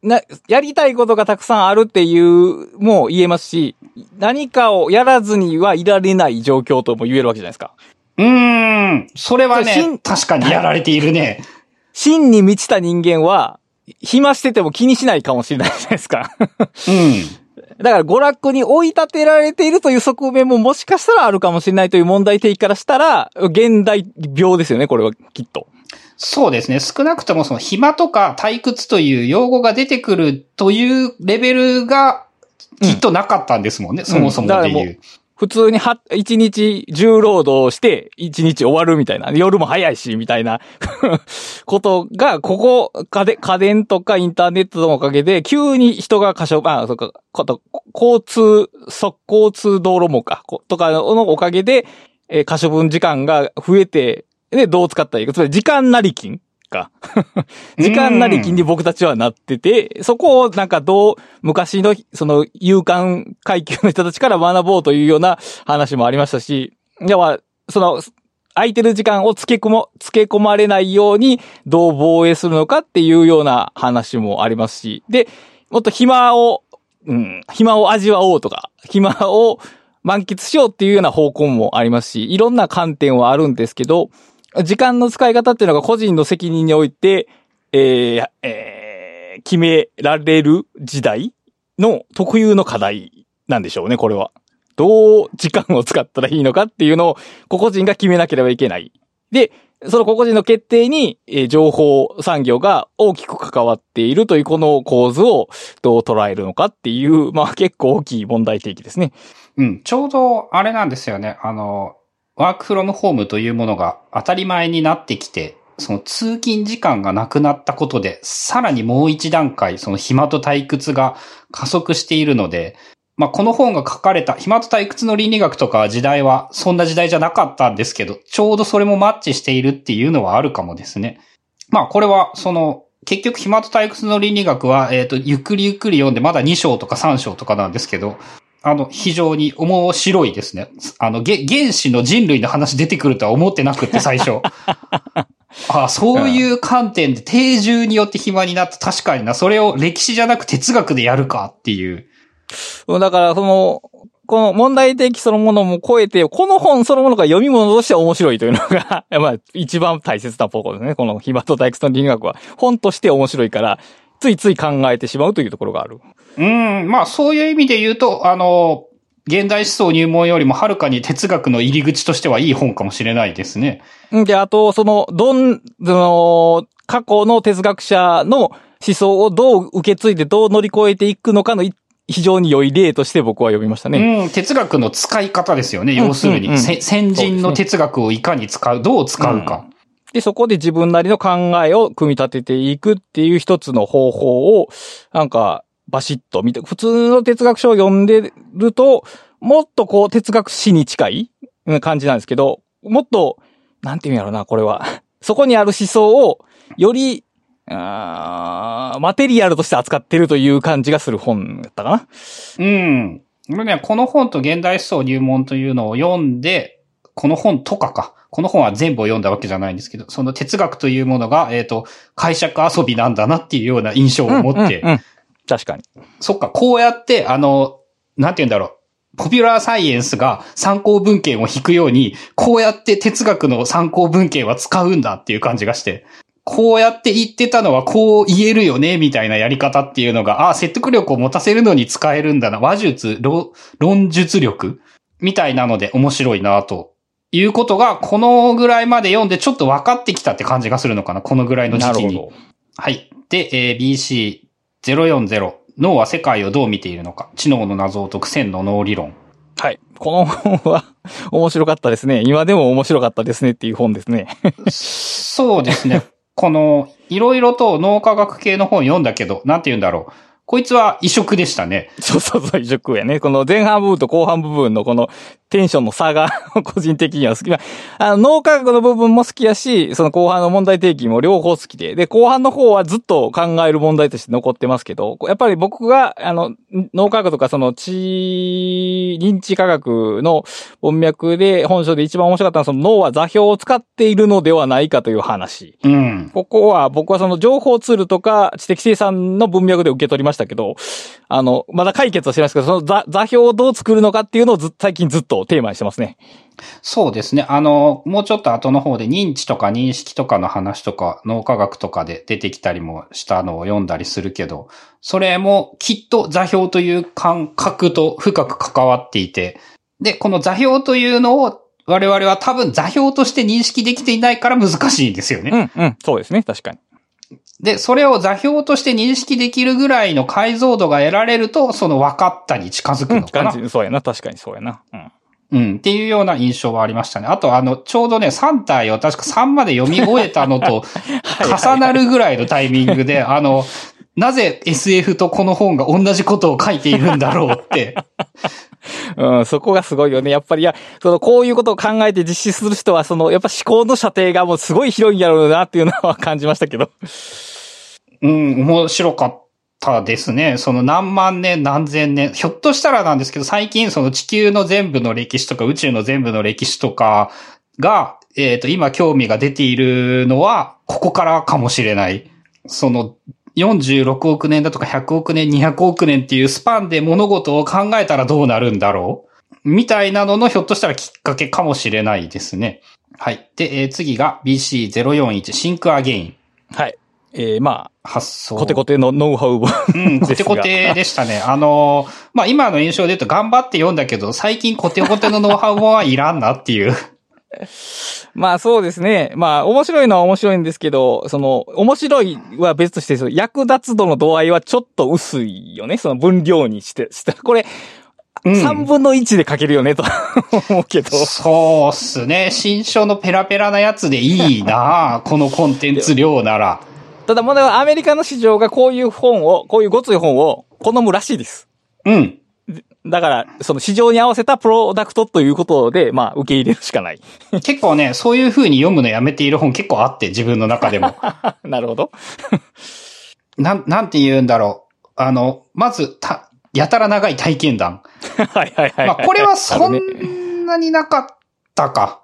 な、やりたいことがたくさんあるっていうも言えますし、何かをやらずにはいられない状況とも言えるわけじゃないですか。うーん。それはね、確かにやられているね。真に満ちた人間は、暇してても気にしないかもしれないじゃないですか。うん。だから娯楽に追い立てられているという側面ももしかしたらあるかもしれないという問題提起からしたら、現代病ですよね、これはきっと。そうですね。少なくともその暇とか退屈という用語が出てくるというレベルがきっとなかったんですもんね。そもそもで言う。普通には、一日重労働して、一日終わるみたいな。夜も早いし、みたいな ことが、ここ、家電、家電とかインターネットのおかげで、急に人が過小、あ、そっか、こと、交通、速交通道路もか、とかのおかげで、えー可処分時間が増えて、で、どう使ったらいいか。つまり、時間なり金か。時間なり金に僕たちはなってて、そこをなんかどう、昔の、その、勇敢階級の人たちから学ぼうというような話もありましたし、では、その、空いてる時間を付け込も、付け込まれないようにどう防衛するのかっていうような話もありますし、で、もっと暇を、うん、暇を味わおうとか、暇を満喫しようっていうような方向もありますし、いろんな観点はあるんですけど、時間の使い方っていうのが個人の責任において、えーえー決められる時代の特有の課題なんでしょうね、これは。どう時間を使ったらいいのかっていうのを個々人が決めなければいけない。で、その個々人の決定に、えー情報産業が大きく関わっているというこの構図をどう捉えるのかっていう、まあ結構大きい問題提起ですね。うん。ちょうど、あれなんですよね。あの、ワークフロムホームというものが当たり前になってきて、その通勤時間がなくなったことで、さらにもう一段階、その暇と退屈が加速しているので、まあ、この本が書かれた、暇と退屈の倫理学とか時代は、そんな時代じゃなかったんですけど、ちょうどそれもマッチしているっていうのはあるかもですね。まあ、これは、その、結局、暇と退屈の倫理学は、えっ、と、ゆっくりゆっくり読んで、まだ2章とか3章とかなんですけど、あの、非常に面白いですね。あの、げ原始の人類の話出てくるとは思ってなくって、最初。あそういう観点で定住によって暇になった。確かにな。それを歴史じゃなく哲学でやるかっていう。だから、その、この問題提起そのものも超えて、この本そのものが読み物として面白いというのが、まあ、一番大切なポコですね。この暇と退屈の倫理学は。本として面白いから、ついつい考えてしまうというところがある。うん、まあそういう意味で言うと、あの、現代思想入門よりもはるかに哲学の入り口としてはいい本かもしれないですね。んで、あと、その、どん、その、過去の哲学者の思想をどう受け継いでどう乗り越えていくのかのい非常に良い例として僕は読みましたね。うん、哲学の使い方ですよね。うん要するに、うんうんせ先人の哲学をいかに使う、どう使うか。で、そこで自分なりの考えを組み立てていくっていう一つの方法を、なんか、バシッと見て、普通の哲学書を読んでると、もっとこう、哲学史に近いうん感じなんですけど、もっと、なんていうんやろな、これは。そこにある思想を、より、あーマテリアルとして扱ってるという感じがする本だったかな。うん。俺ね、この本と現代思想入門というのを読んで、この本とかか。この本は全部を読んだわけじゃないんですけど、その哲学というものが、えっ、と、解釈遊びなんだなっていうような印象を持って、確かに。そっか、こうやって、あの、なんて言うんだろう。ポピュラーサイエンスが参考文献を引くように、こうやって哲学の参考文献は使うんだっていう感じがして。こうやって言ってたのはこう言えるよね、みたいなやり方っていうのが、あ、説得力を持たせるのに使えるんだな。話術、論論述力みたいなので面白いな、ということが、このぐらいまで読んでちょっと分かってきたって感じがするのかな。このぐらいの時期に。なるほど。はい。で、えー BC040。脳は世界をどう見ているのか。知能の謎を解く線の脳理論。はい。この本は面白かったですね。今でも面白かったですねっていう本ですね。そうですね。この、いろいろと脳科学系の本読んだけど、なんて言うんだろう。こいつは異色でしたね。そうそうそう、異色やね。この前半部分と後半部分のこのテンションの差が 個人的には好き。まああの、脳科学の部分も好きやし、その後半の問題提起も両方好きで。で、後半の方はずっと考える問題として残ってますけど、やっぱり僕が、あの、脳科学とかその知、認知科学の文脈で本書で一番面白かったのはその脳は座標を使っているのではないかという話。うん。ここは僕はその情報ツールとか知的生産の文脈で受け取りましたけど、あの、まだ解決はしてないですけど、その座座標をどう作るのかっていうのをずっと最近ずっとテーマにしてますね。そうですね。あの、もうちょっと後の方で認知とか認識とかの話とか脳科学とかで出てきたりもしたのを読んだりするけど、それもきっと座標という感覚と深く関わっていて、で、この座標というのを我々は多分座標として認識できていないから難しいんですよね。うん、うん、そうですね、確かに。で、それを座標として認識できるぐらいの解像度が得られると、その分かったに近づくうん、のかな。感じ、そうやな、確かにそうやな。うん。うん、っていうような印象はありましたね。あと、あの、ちょうどね、3体を確か3まで読み終えたのと 重なるぐらいのタイミングで、あの、なぜ SF とこの本が同じことを書いているんだろうって。うん、そこがすごいよね。やっぱり、いや、その、こういうことを考えて実施する人は、その、やっぱ思考の射程がもうすごい広いんやろうなっていうのは感じましたけど。うん、面白かったですね。その何万年何千年。ひょっとしたらなんですけど、最近その地球の全部の歴史とか宇宙の全部の歴史とかが、えっ、と、今興味が出ているのは、ここからかもしれない。その、46億年だとか100億年、200億年っていうスパンで物事を考えたらどうなるんだろう？みたいなののひょっとしたらきっかけかもしれないですね。はい。で、えー次が BC041 シンクアゲインはい。えー、ま発想。あ、コテコテのノウハウ本うん、コテコテでしたね。あのー、まあ、今の印象で言うと頑張って読んだけど、最近コテコテのノウハウはいらんなっていう。まあそうですね。まあ面白いのは面白いんですけど、その、面白いは別として、その役立つ度の度合いはちょっと薄いよね。その分量にして、してこれ、うん3分の1で書けるよね、と 思うけど。そうっすね。新書のペラペラなやつでいいな このコンテンツ量なら。ただ問題はアメリカの市場がこういう本を、こういうごつい本を好むらしいです。うん。だから、その市場に合わせたプロダクトということで、まあ受け入れるしかない。結構ね、そういう風に読むのやめている本結構あって、自分の中でも。なるほど。なん、なんて言うんだろう。あの、まず、た、やたら長い体験談。はいはいはい。まあ、これはそんなになかったか。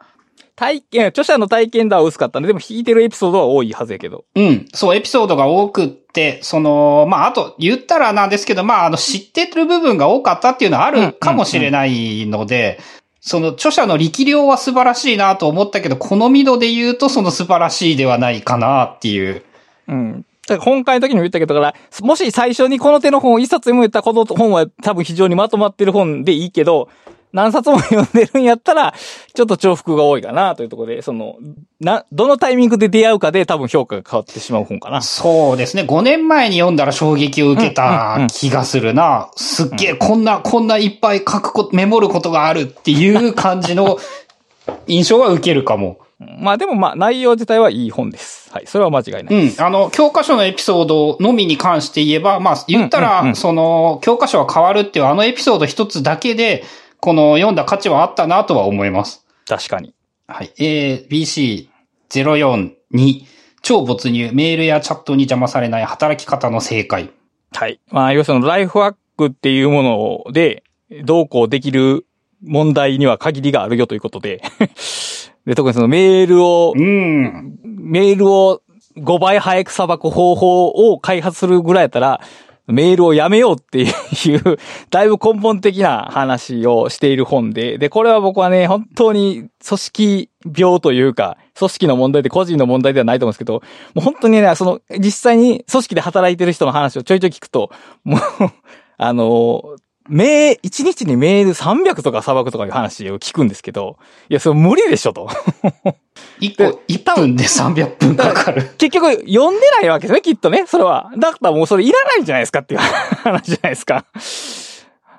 体験、著者の体験談は薄かったね。でも弾いてるエピソードは多いはずやけど。うん。そう、エピソードが多くって、その、まあ、あと、言ったらなんですけど、まあ、あの、知ってる部分が多かったっていうのはあるかもしれないので、その、著者の力量は素晴らしいなと思ったけど、好み度で言うと、その素晴らしいではないかなっていう。うん。だから本会の時にも言ったけど、だから、もし最初にこの手の本を一冊読むったら、この本は多分非常にまとまってる本でいいけど、何冊も読んでるんやったら、ちょっと重複が多いかなというところで、その、な、どのタイミングで出会うかで多分評価が変わってしまう本かな。そうですね。5年前に読んだら衝撃を受けた気がするな。すっげえ、こんな、こんないっぱい書くこと、メモることがあるっていう感じの 印象は受けるかも。まあでもまあ内容自体はいい本です。はい。それは間違いない。うん。あの、教科書のエピソードのみに関して言えば、まあ、言ったら、うんうんうんその、教科書は変わるっていうあのエピソード一つだけで、この読んだ価値はあったなとは思います。確かに。はい。えー、BC042、超没入、メールやチャットに邪魔されない働き方の正解。はい。まあ、要するにライフワークっていうもので、どうこうできる問題には限りがあるよということで。で、特にそのメールをう、ん。メールを5倍早くさばく方法を開発するぐらいやったら、メールをやめようっていう、だいぶ根本的な話をしている本で、で、これは僕はね、本当に組織病というか、組織の問題で個人の問題ではないと思うんですけど、もう本当にね、その、実際に組織で働いてる人の話をちょいちょい聞くと、もうあの、メー、1日にメール300とか砂漠とかいう話を聞くんですけど、いや、それ無理でしょと。1個1分で300分かかる。結局、読んでないわけですね、きっとね、それは。だったらもうそれいらないんじゃないですかっていう話じゃないですか。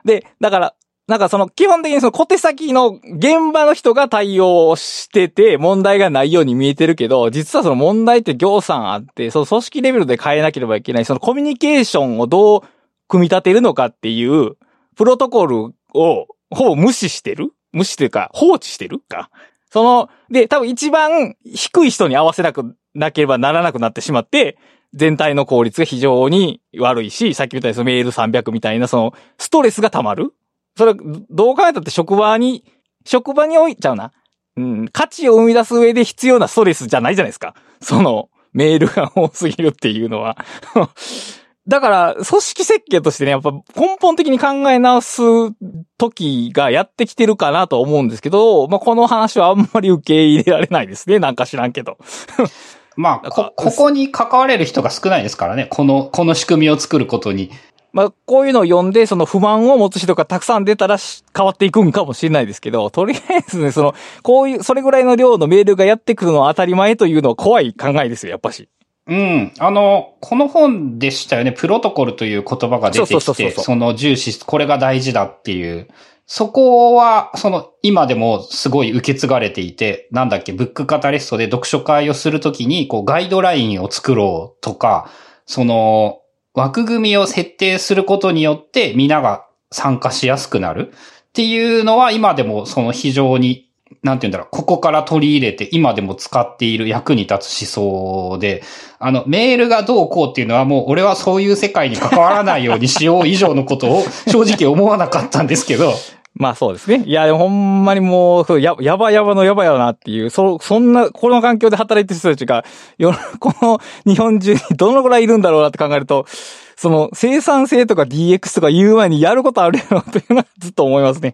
で、だから、なんかその基本的にその小手先の現場の人が対応してて問題がないように見えてるけど、実はその問題って行産あって、その組織レベルで変えなければいけない、そのコミュニケーションをどう組み立てるのかっていう、プロトコルをほぼ無視してる？無視というか、放置してるか？その、で、多分一番低い人に合わせなくなければならなくなってしまって、全体の効率が非常に悪いし、さっき言ったようにメール300みたいな、その、ストレスが溜まる？それ、どう考えたって職場に、職場に置いちゃうな。うん、価値を生み出す上で必要なストレスじゃないじゃないですか。その、メールが多すぎるっていうのは。だから、組織設計としてね、やっぱ根本的に考え直す時がやってきてるかなと思うんですけど、まあ、この話はあんまり受け入れられないですね。なんか知らんけど。まあ、こ、ここに関われる人が少ないですからね。この、この仕組みを作ることに。まあ、こういうのを読んで、その不満を持つ人がたくさん出たら変わっていくんかもしれないですけど、とりあえずね、その、こういう、それぐらいの量のメールがやってくるのは当たり前というのは怖い考えですよ、やっぱし。うん。あの、この本でしたよね。プロトコルという言葉が出てきて、その重視、これが大事だっていう。そこは、その、今でもすごい受け継がれていて、なんだっけ、ブックカタリストで読書会をするときに、こう、ガイドラインを作ろうとか、その、枠組みを設定することによって、皆が参加しやすくなるっていうのは、今でもその非常になんて言うんだろう、ここから取り入れて今でも使っている役に立つ思想で、あの、メールがどうこうっていうのはもう俺はそういう世界に関わらないようにしよう以上のことを正直思わなかったんですけど。まあそうですね。いや、ほんまにもう、や、やばやばのやばやなっていう、そ、そんな、この環境で働いてる人たちが、よ、この日本中にどのぐらいいるんだろうなって考えると、その生産性とか DX とか言う前にやることあるやろというのはずっと思いますね。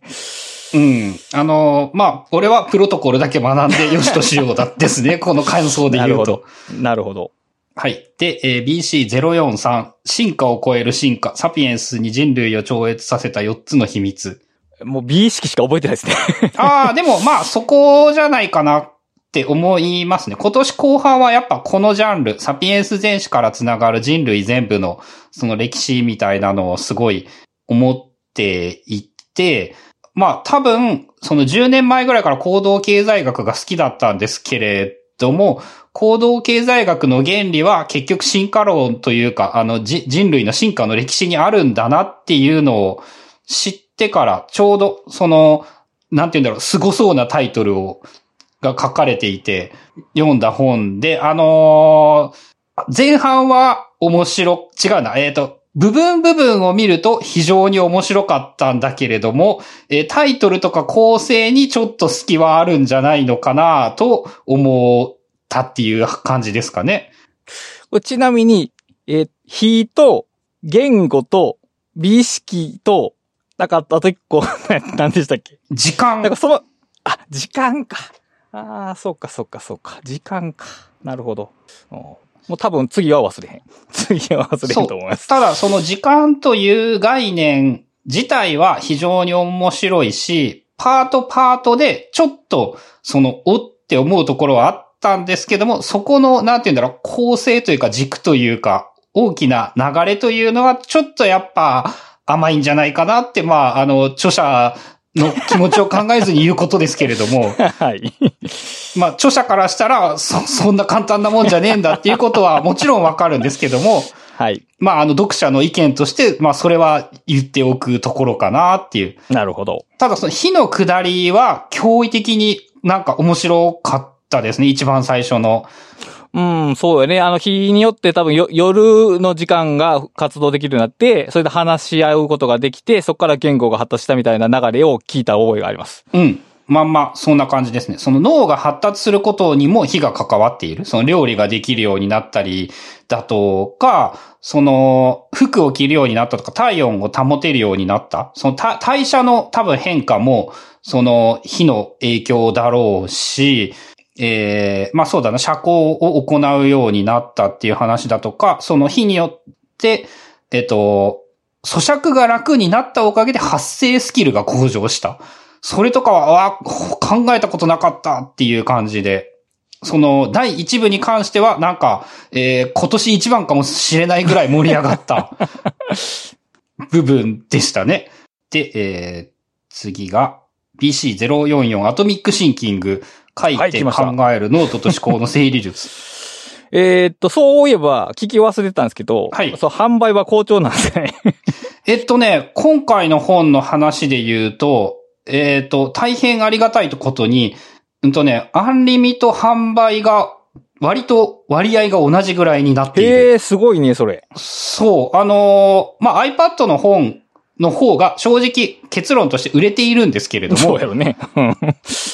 うん。あの、まあ、俺はプロトコルだけ学んで よしとしようだですね。この感想で言うと。なるほど。はい。で、えー、BC043、進化を超える進化、サピエンスに人類を超越させた4つの秘密。もう B 意識しか覚えてないですね ああ、でもまあそこじゃないかなって思いますね。今年後半はやっぱこのジャンル、サピエンス全史からつながる人類全部のその歴史みたいなのをすごい思っていて、まあ多分、その10年前ぐらいから行動経済学が好きだったんですけれども、行動経済学の原理は結局進化論というか、あの人類の進化の歴史にあるんだなっていうのを知ってからちょうどその、なんて言うんだろう、凄そうなタイトルを、が書かれていて、読んだ本で、あのー、前半は面白、違うな、えっ、ー、と、部分部分を見ると非常に面白かったんだけれども、えタイトルとか構成にちょっと隙はあるんじゃないのかなと思ったっていう感じですかね。ちなみに、えー、と、言語と、美意識と、なんか、あと一個、何でしたっけ？時間。なんかその、あ、時間か。ああ、そうか、そうか、そうか。時間か。なるほど。もう多分次は忘れへん。次は忘れへんと思います。ただその時間という概念自体は非常に面白いし、パートパートでちょっとそのおって思うところはあったんですけども、そこのなんて言うんだろう、構成というか軸というか、大きな流れというのはちょっとやっぱ甘いんじゃないかなって、まあ、あの、著者の気持ちを考えずに言うことですけれども。はい。まあ、著者からしたら、そ、そんな簡単なもんじゃねえんだっていうことはもちろんわかるんですけども。はい。まあ、あの、読者の意見として、まあ、それは言っておくところかなっていう。なるほど。ただ、その火の下りは、驚異的になんか面白かったですね。一番最初の。うん、そうよね。あの日によって多分夜の時間が活動できるようになって、それで話し合うことができて、そこから言語が発達したみたいな流れを聞いた覚えがあります。うん。まんまそんな感じですね。その脳が発達することにも火が関わっている。その料理ができるようになったりだとか、その服を着るようになったとか、体温を保てるようになった。その代謝の多分変化も、その火の影響だろうし、えー、まあそうだな、遮光を行うようになったっていう話だとか、その火によって、えっ、と、咀嚼が楽になったおかげで発声スキルが向上した。それとかは、わ、考えたことなかったっていう感じで、その第一部に関しては、なんか、えー、今年一番かもしれないぐらい盛り上がった 部分でしたね。で、えー、次が BC044 アトミックシンキング書いて考えるノートと思考の整理術。えっと、そういえば聞き忘れてたんですけど、はい。そう、販売は好調なんですね。えっとね、今回の本の話で言うと、えっ、ー、と、大変ありがたいことに、うんとね、アンリミと販売が割と割合が同じぐらいになっている。へえ、すごいね、それ。そう。あのー、まあ、iPad の本の方が正直結論として売れているんですけれども。そうやろね。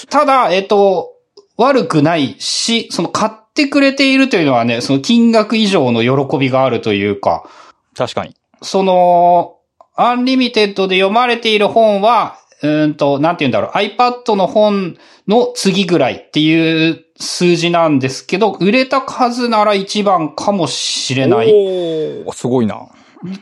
ただ、えっ、ー、と、悪くないし、その買ってくれているというのはね、その金額以上の喜びがあるというか。確かに。その、アンリミテッドで読まれている本は、うんと、なんて言うんだろう、iPad の本の次ぐらいっていう数字なんですけど、売れた数なら一番かもしれない。おすごいな。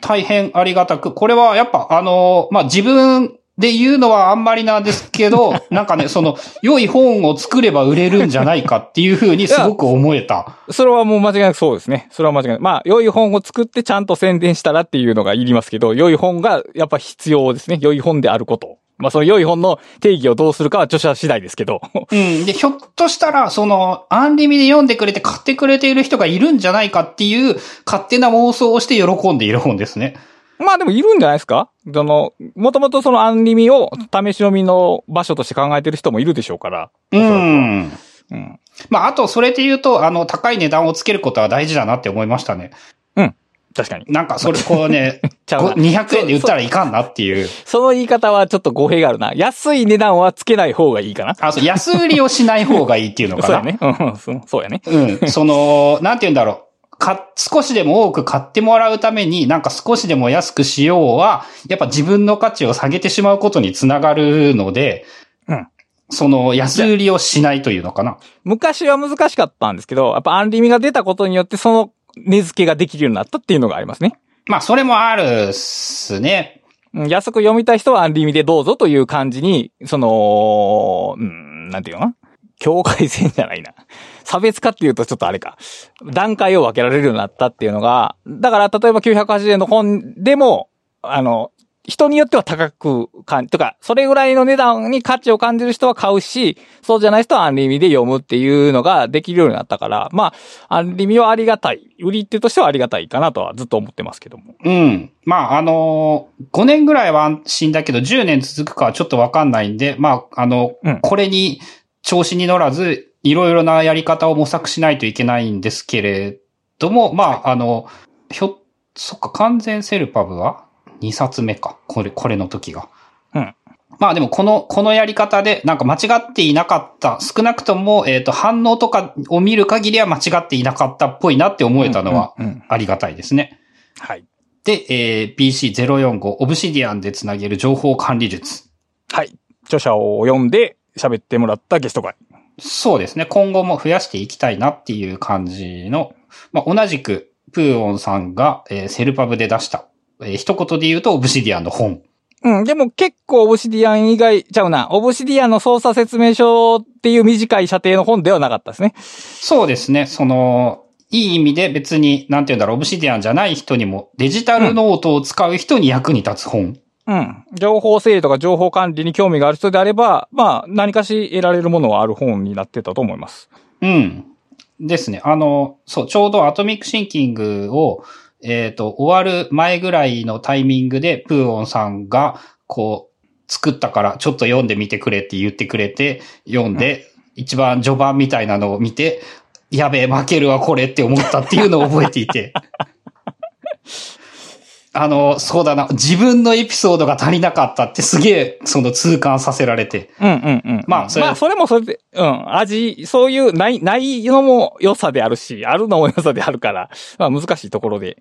大変ありがたく。これはやっぱあの、まあ、自分で言うのはあんまりなんですけど、なんかね、その、良い本を作れば売れるんじゃないかっていうふうにすごく思えた。それはもう間違いなくそうですね。それは間違いなく。まあ、良い本を作ってちゃんと宣伝したらっていうのがいりますけど、良い本がやっぱ必要ですね。良い本であること。まあ、その良い本の定義をどうするかは著者次第ですけど。うん。で、ひょっとしたら、その、アンリミで読んでくれて買ってくれている人がいるんじゃないかっていう、勝手な妄想をして喜んでいる本ですね。まあでもいるんじゃないですか？その、もともとそのアンリミを試し読みの場所として考えてる人もいるでしょうから。うん。うん。まあ、あと、それで言うと、あの、高い値段をつけることは大事だなって思いましたね。うん。確かに。なんか、それ、こうね、200円で売ったらいかんなっていうそ。その言い方はちょっと語弊があるな。安い値段はつけない方がいいかな。あ、そう、安売りをしない方がいいっていうのかな。そうやね。うん、そうやね。うん。その、なんて言うんだろう。か、少しでも多く買ってもらうために、なんか少しでも安くしようは、やっぱ自分の価値を下げてしまうことにつながるので、うん。その安売りをしないというのかな。昔は難しかったんですけど、やっぱアンリミが出たことによって、その値付けができるようになったっていうのがありますね。まあ、それもあるっすね。安く読みたい人はアンリミでどうぞという感じに、その、うん、なんていうの？境界線じゃないな。差別化っていうとちょっとあれか。段階を分けられるようになったっていうのが、だから例えば980円の本でも、あの、人によっては高く感じ、とか、それぐらいの値段に価値を感じる人は買うし、そうじゃない人はアンリミで読むっていうのができるようになったから、まあ、アンリミはありがたい。売り手としてはありがたいかなとはずっと思ってますけども。うん。まあ、あのー、5年ぐらいは安心だけど、10年続くかはちょっとわかんないんで、まあ、あの、うん、これに調子に乗らず、いろいろなやり方を模索しないといけないんですけれども、まあ、あの、ひょ、そっか、完全セルパブは2冊目か。これ、これの時が。うん。まあでもこの、このやり方でなんか間違っていなかった。少なくとも、えっ、ー、と、反応とかを見る限りは間違っていなかったっぽいなって思えたのは、ありがたいですね。はい。で、えー、BC045 オブシディアンでつなげる情報管理術。はい。著者を読んで喋ってもらったゲスト会。そうですね。今後も増やしていきたいなっていう感じの、まあ、同じく、プーオンさんが、えー、セルパブで出したえー、一言で言うと、オブシディアンの本。うん、でも結構オブシディアン以外、ちゃうな、オブシディアンの操作説明書っていう短い射程の本ではなかったですね。そうですね。その、いい意味で別に、なんて言うんだろう、オブシディアンじゃない人にも、デジタルノートを使う人に役に立つ本。うん。情報整理とか情報管理に興味がある人であれば、まあ、何かし得られるものはある本になってたと思います。うん。ですね。あの、そう、ちょうどアトミックシンキングを、えっ、ー、と、終わる前ぐらいのタイミングで、プーオンさんが、こう、作ったからちょっと読んでみてくれって言ってくれて、読んで、うん、一番序盤みたいなのを見て、やべえ、負けるわ、これって思ったっていうのを覚えていて。あの、そうだな、自分のエピソードが足りなかったってすげえ、その痛感させられて。うんうんうん。まあそれまあ、それもそれで、うん、味、そういう、ない、ないのも良さであるし、あるのも良さであるから、まあ難しいところで。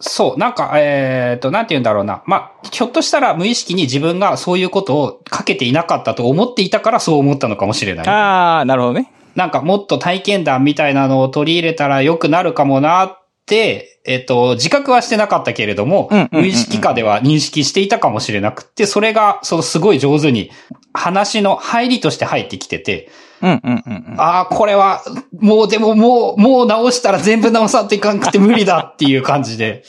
そう、なんか、えっ、と、なんて言うんだろうな。まあ、ひょっとしたら無意識に自分がそういうことをかけていなかったと思っていたからそう思ったのかもしれない。ああ、なるほどね。なんかもっと体験談みたいなのを取り入れたら良くなるかもなって、えっ、と、自覚はしてなかったけれども、無意識下では認識していたかもしれなくって、それが、そのすごい上手に話の入りとして入ってきてて、うんうんうんうん。ああ、これは、もうでももう、もう直したら全部直さんといかんくて無理だっていう感じで。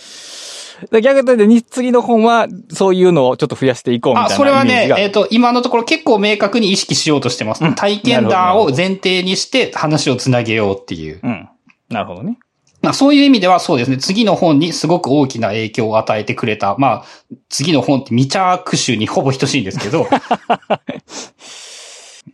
で 逆に次の本は、そういうのをちょっと増やしていこうみたいあ、なそれはね。えっ、と、今のところ結構明確に意識しようとしてます。うん体験談を前提にして話をつなげようっていう。うん。なるほどね。まあそういう意味ではそうですね、次の本にすごく大きな影響を与えてくれた。まあ、次の本って未着手にほぼ等しいんですけど、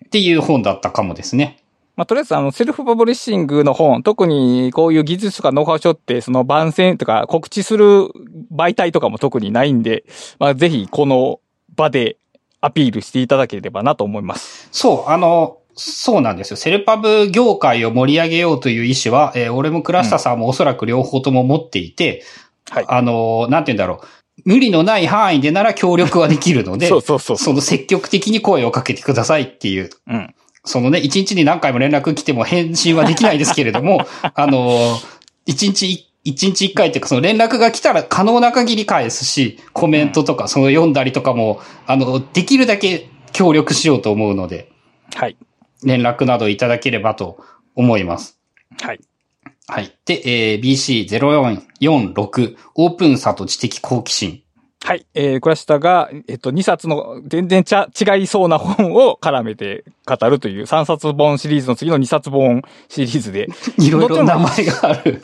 っていう本だったかもですね。まあ、とりあえず、あの、セルフパブリッシングの本、特にこういう技術とかノウハウ書って、その番宣とか告知する媒体とかも特にないんで、まあ、ぜひこの場でアピールしていただければなと思います。そう、あの、そうなんですよ。セルパブ業界を盛り上げようという意思は、えー俺も倉下さんもおそらく両方とも持っていて、はいあの、なんて言うんだろう。無理のない範囲でなら協力はできるので、そうそうそう。その積極的に声をかけてくださいっていううん。そのね、一日に何回も連絡来ても返信はできないですけれども、あの、一日一、一日一回っていうか、その連絡が来たら可能な限り返すし、コメントとか、その読んだりとかも、あの、できるだけ協力しようと思うので、はい。連絡などいただければと思います。はい。はい。で、えー BC0446、オープンさと知的好奇心。はい。えー、クラシタが、えっと、2冊の全然ちゃ違いそうな本を絡めて語るという3冊本シリーズの次の2冊本シリーズで、いろいろ名前がある。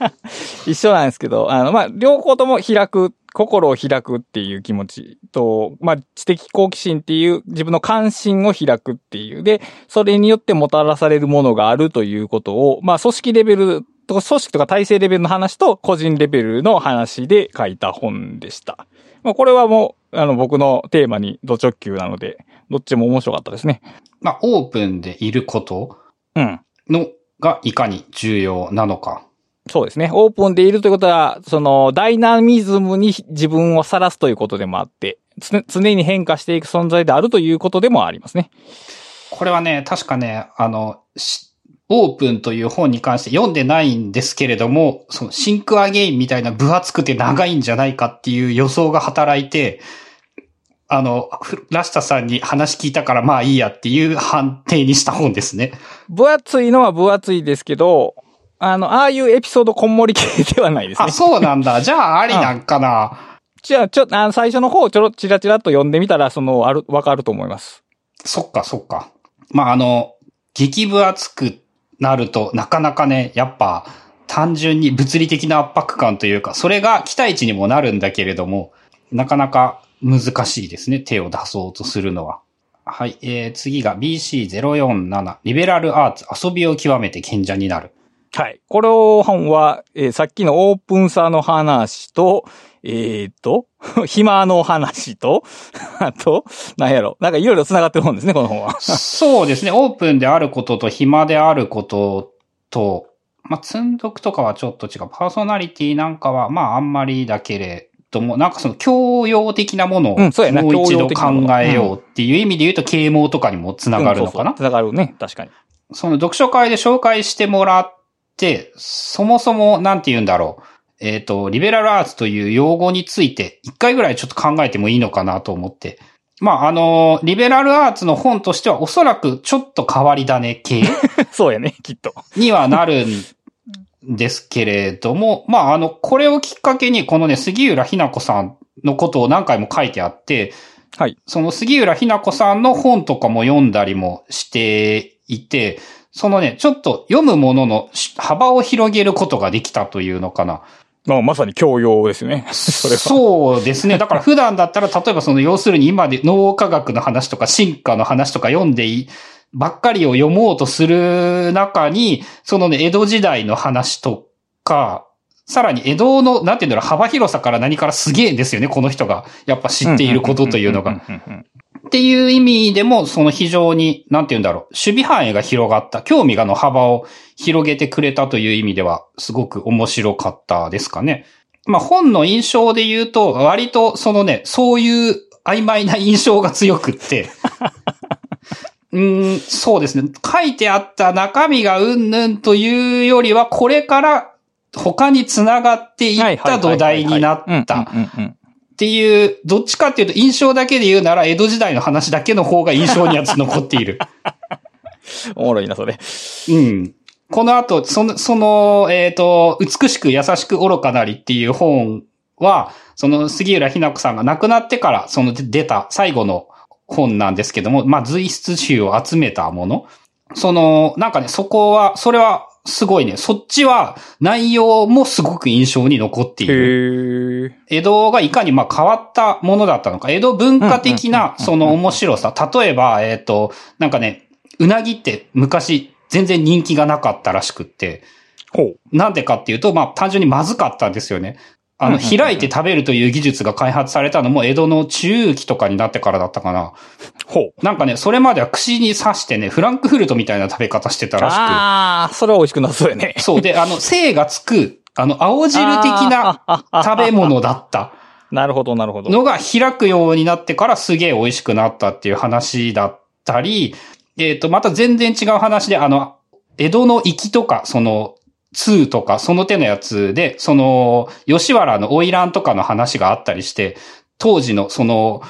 一緒なんですけど、あの、まあ、両方とも開く、心を開くっていう気持ちと、まあ、知的好奇心っていう自分の関心を開くっていう。で、それによってもたらされるものがあるということを、まあ、組織レベルと、組織とか体制レベルの話と個人レベルの話で書いた本でした。まあ、これはもう、あの、僕のテーマにド直球なので、どっちも面白かったですね。まあ、オープンでいることうん。のがいかに重要なのか。そうですね。オープンでいるということは、その、ダイナミズムに自分をさらすということでもあって、つ常に変化していく存在であるということでもありますね。これはね、確かね、あの、しオープンという本に関して読んでないんですけれども、そのシンクアゲインみたいな分厚くて長いんじゃないかっていう予想が働いて、あの、ふラシタさんに話聞いたからまあいいやっていう判定にした本ですね。分厚いのは分厚いですけど、あの、ああいうエピソードこんもり系ではないですねあ、。そうなんだ。じゃあありなんかな。じゃあ、ちょ、あの、最初の方をちょろ、ちらちらっと読んでみたら、その、ある、わかると思います。そっかそっか。まああの、激分厚くなるとなかなかね、やっぱ単純に物理的な圧迫感というか、それが期待値にもなるんだけれども、なかなか難しいですね。手を出そうとするのは。はい。えー、次が BC047、リベラルアーツ、遊びを極めて賢者になる。はい。この本は、えーさっきのオープンさの話と、えー、と、暇の話と、あと、なんやろ。なんかいろいろ繋がってる本ですね、この本は。そうですね。オープンであることと暇であることと、まあ、積んどくとかはちょっと違う。パーソナリティなんかは、まあ、あんまりだけれども、なんかその教養的なものをもう一度考えようっていう意味で言うと、啓蒙とかにもつながるのかな、つながるね、確かに。その読書会で紹介してもらって、そもそも、なんて言うんだろう。えっ、と、リベラルアーツという用語について、一回ぐらいちょっと考えてもいいのかなと思って。まあ、あの、リベラルアーツの本としては、おそらくちょっと変わり種系 そうやね、きっと。にはなるんですけれども、まあ、あの、これをきっかけに、このね、杉浦ひな子さんのことを何回も書いてあって、はい。その杉浦ひな子さんの本とかも読んだりもしていて、そのね、ちょっと読むものの幅を広げることができたというのかな。まあ、まさに教養ですね。それは。そうですね。だから 普段だったら、例えばその要するに今で脳科学の話とか進化の話とか読んでいい、ばっかりを読もうとする中に、そのね、江戸時代の話とか、さらに江戸の、なんていうんだろう、幅広さから何からすげえんですよね、この人が。やっぱ知っていることというのが。っていう意味でも、その非常に、なんて言うんだろう、守備範囲が広がった、興味がの幅を広げてくれたという意味では、すごく面白かったですかね。まあ本の印象で言うと、割とそのね、そういう曖昧な印象が強くって、うん、そうですね。書いてあった中身がうんぬんというよりは、これから他に繋がっていった土台になった。っていう、どっちかっていうと印象だけで言うなら、江戸時代の話だけの方が印象には残っている。おもろいな、それ。うん。この後、その、その、えっ、ー、と、美しく優しく愚かなりっていう本は、その杉浦ひな子さんが亡くなってから、その出た最後の本なんですけども、まあ、随筆集を集めたもの。その、なんかね、そこは、それはすごいね。そっちは内容もすごく印象に残っている。江戸がいかにまあ変わったものだったのか。江戸文化的なその面白さ。例えば、えっ、ー、と、なんかね、うなぎって昔全然人気がなかったらしくって。なんでかっていうと、まあ単純にまずかったんですよね。あの、開いて食べるという技術が開発されたのも江戸の中期とかになってからだったかな。ほう。なんかね、それまでは串に刺してね、フランクフルトみたいな食べ方してたらしく。ああ、それは美味しくなそうよね。そう。で、あの、精がつく、あの、青汁的な食べ物だった。なるほど、なるほど。のが開くようになってからすげえ美味しくなったっていう話だったり、えっ、ー、と、また全然違う話で、あの、江戸の粋とか、その、2とか、その手のやつで、その、吉原の花魁とかの話があったりして、当時のその、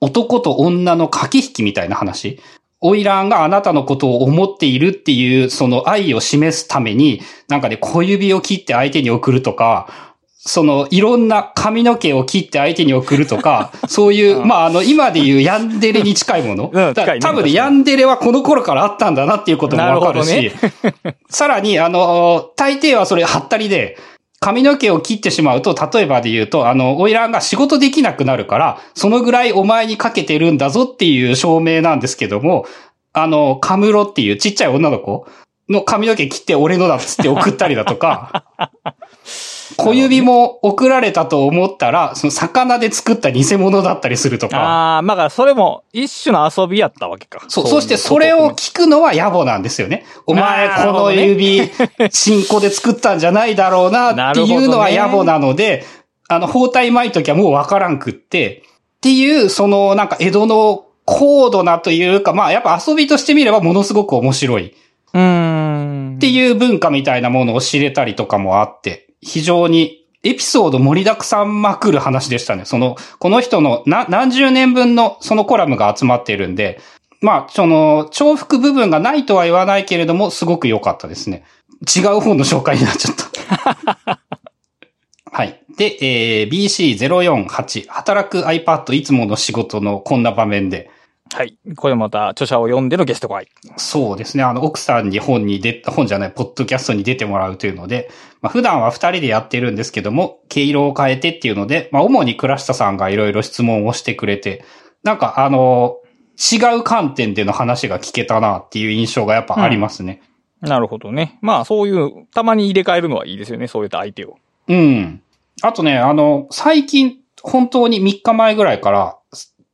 男と女の駆け引きみたいな話。花魁があなたのことを思っているっていう、その愛を示すために、なんかね、小指を切って相手に送るとか、その、いろんな髪の毛を切って相手に送るとか、そういう、まあ、あの、今で言うヤンデレに近いもの。うん、ね、多分ね、ヤンデレはこの頃からあったんだなっていうこともわかるし、ね、さらに、あの、大抵はそれ、はったりで、髪の毛を切ってしまうと、例えばで言うと、あの、オイランが仕事できなくなるから、そのぐらいお前にかけてるんだぞっていう証明なんですけども、あの、カムロっていうちっちゃい女の子の髪の毛切って俺のだっつって送ったりだとか、小指も送られたと思ったら、その魚で作った偽物だったりするとか。ああ、まあだからそれも一種の遊びやったわけか。そう、そしてそれを聞くのは野暮なんですよね。お前この指、新子で作ったんじゃないだろうな っていうのは野暮なので、あの、包帯巻いときはもうわからんくって、っていう、そのなんか江戸の高度なというか、まあやっぱ遊びとしてみればものすごく面白い。うん。っていう文化みたいなものを知れたりとかもあって。非常にエピソード盛りだくさんまくる話でしたね。その、この人のな何十年分のそのコラムが集まっているんで、まあ、その、重複部分がないとは言わないけれども、すごく良かったですね。違う本の紹介になっちゃった。はい。で、えー、BC048、働く iPad いつもの仕事のこんな場面で、はい。これまた著者を読んでのゲスト会。そうですね。あの、奥さんに本に出、本じゃない、ポッドキャストに出てもらうというので、まあ、普段は二人でやってるんですけども、毛色を変えてっていうので、まあ、主に倉下さんがいろいろ質問をしてくれて、なんかあの、違う観点での話が聞けたなっていう印象がやっぱありますね。うん、なるほどね。まあ、そういう、たまに入れ替えるのはいいですよね。そういった相手を。うん。あとね、あの、最近、本当に3日前ぐらいから、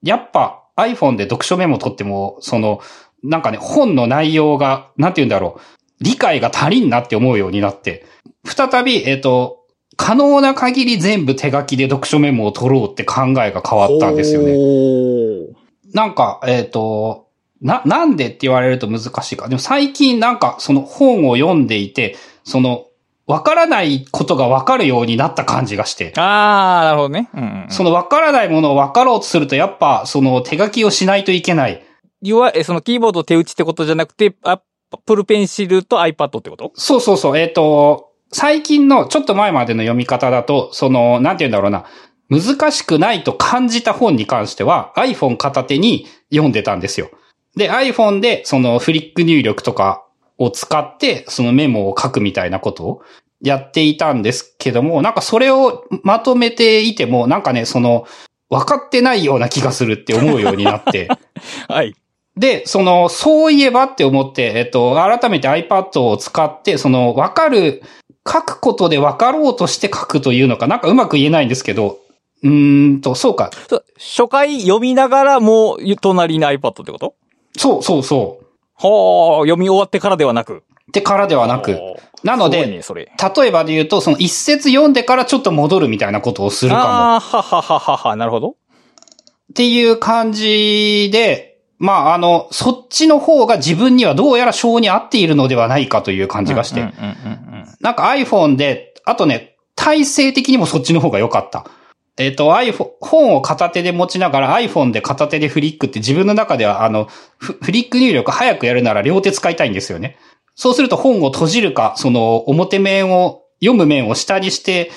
やっぱ iPhone で読書メモ取っても、その、なんかね、本の内容が、なんて言うんだろう、理解が足りんなって思うようになって、再び、えっ、ー、と、可能な限り全部手書きで読書メモを取ろうって考えが変わったんですよね。なんか、えっ、ー、と、な、なんでって言われると難しいか。でも最近なんかその本を読んでいて、そのわからないことがわかるようになった感じがして。ああ、なるほどね。うんうん、そのわからないものをわかろうとすると、やっぱ、その手書きをしないといけない。要は、そのキーボード手打ちってことじゃなくて、アップルペンシルと iPad ってこと？そうそうそう。えっ、ー、と、最近のちょっと前までの読み方だと、その、なんて言うんだろうな。難しくないと感じた本に関しては iPhone 片手に読んでたんですよ。で、iPhone でそのフリック入力とかを使って、そのメモを書くみたいなことをやっていたんですけども、なんかそれをまとめていても、なんかね、その、分かってないような気がするって思うようになって。はい。で、その、そういえばって思って、えっと、改めて iPad を使って、その、わかる書くことで分かろうとして書くというのか、なんかうまく言えないんですけど、うーんと、そうか。初回読みながらもう隣に iPad ってこと？そうそうそはあ、読み終わってからではなく。う。ってからではなく。なので、ね、それ。例えばで言うと、その一節読んでからちょっと戻るみたいなことをするかも。ああ、ははははは、なるほど。っていう感じで、まあ、あの、そっちの方が自分にはどうやら性に合っているのではないかという感じがして。なんか iPhone で、あとね、体勢的にもそっちの方が良かった。えっ、と、iPhone、本を片手で持ちながら iPhone で片手でフリックって自分の中では、あの、フリック入力早くやるなら両手使いたいんですよね。そうすると本を閉じるか、その表面を、読む面を下にして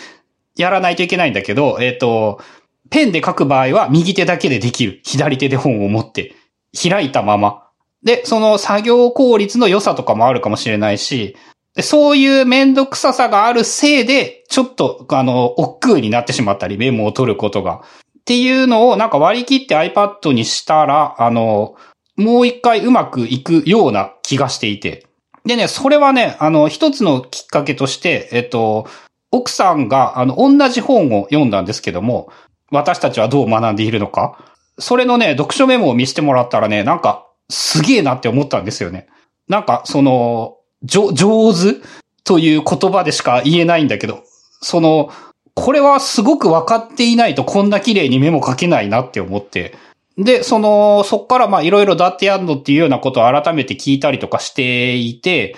やらないといけないんだけど、えっ、と、ペンで書く場合は右手だけでできる。左手で本を持って、開いたまま。で、その作業効率の良さとかもあるかもしれないし、でそういうめんどくささがあるせいで、ちょっと、あの、億劫になってしまったり、メモを取ることが。っていうのをなんか割り切って iPad にしたら、あの、もう一回うまくいくような気がしていて。でね、それはね、あの、一つのきっかけとして、えっと、奥さんが、あの、同じ本を読んだんですけども、私たちはどう学んでいるのか。それのね、読書メモを見せてもらったらね、なんか、すげえなって思ったんですよね。なんか、その、上手？という言葉でしか言えないんだけど、その、これはすごく分かっていないとこんな綺麗にメモ書けないなって思って。で、その、そっからまあいろいろだってやんのっていうようなことを改めて聞いたりとかしていて、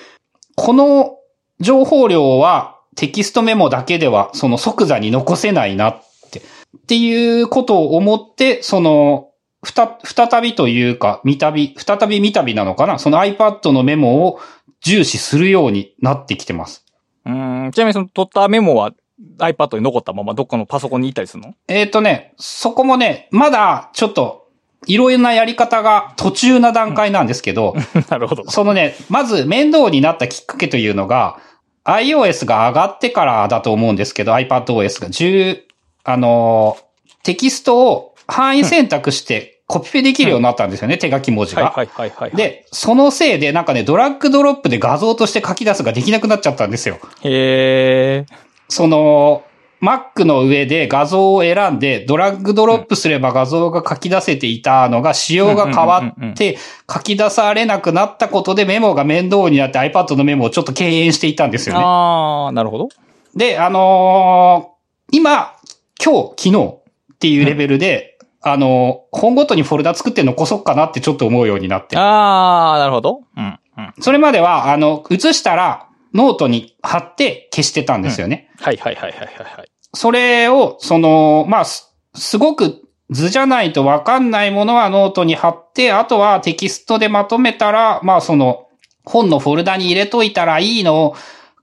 この情報量はテキストメモだけではその即座に残せないなって、っていうことを思って、その、ふた、再びというか、見たび、再び見たびなのかな？その iPad のメモを重視するようになってきてます。うん。ちなみにその取ったメモは iPad に残ったままどっかのパソコンに行ったりするの？えっ、とね、そこもね、まだちょっと、いろいろなやり方が途中な段階なんですけど、なるほど。そのね、まず面倒になったきっかけというのが、iOS が上がってからだと思うんですけど、iPadOS が10、あのーテキストを範囲選択してコピペできるようになったんですよね、手書き文字が。はいはいはいはい。、で、そのせいでなんかね、ドラッグドロップで画像として書き出すができなくなっちゃったんですよ。へえ。その、Mac の上で画像を選んで、ドラッグドロップすれば画像が書き出せていたのが、仕様が変わうんうんうんうんって、書き出されなくなったことでメモが面倒になって iPad のメモをちょっと敬遠していたんですよね。ああ、なるほど。で、あのー今、今日、昨日っていうレベルで、あのー本ごとにフォルダ作って残そうかなってちょっと思うようになって。ああ、なるほど。うん。うん。それまでは、あの、写したら、ノートに貼って消してたんですよね。はいはいはいはいはいはい。それを、その、まあ、す、すごく図じゃないとわかんないものはノートに貼って、あとはテキストでまとめたら、まあ、その、本のフォルダに入れといたらいいの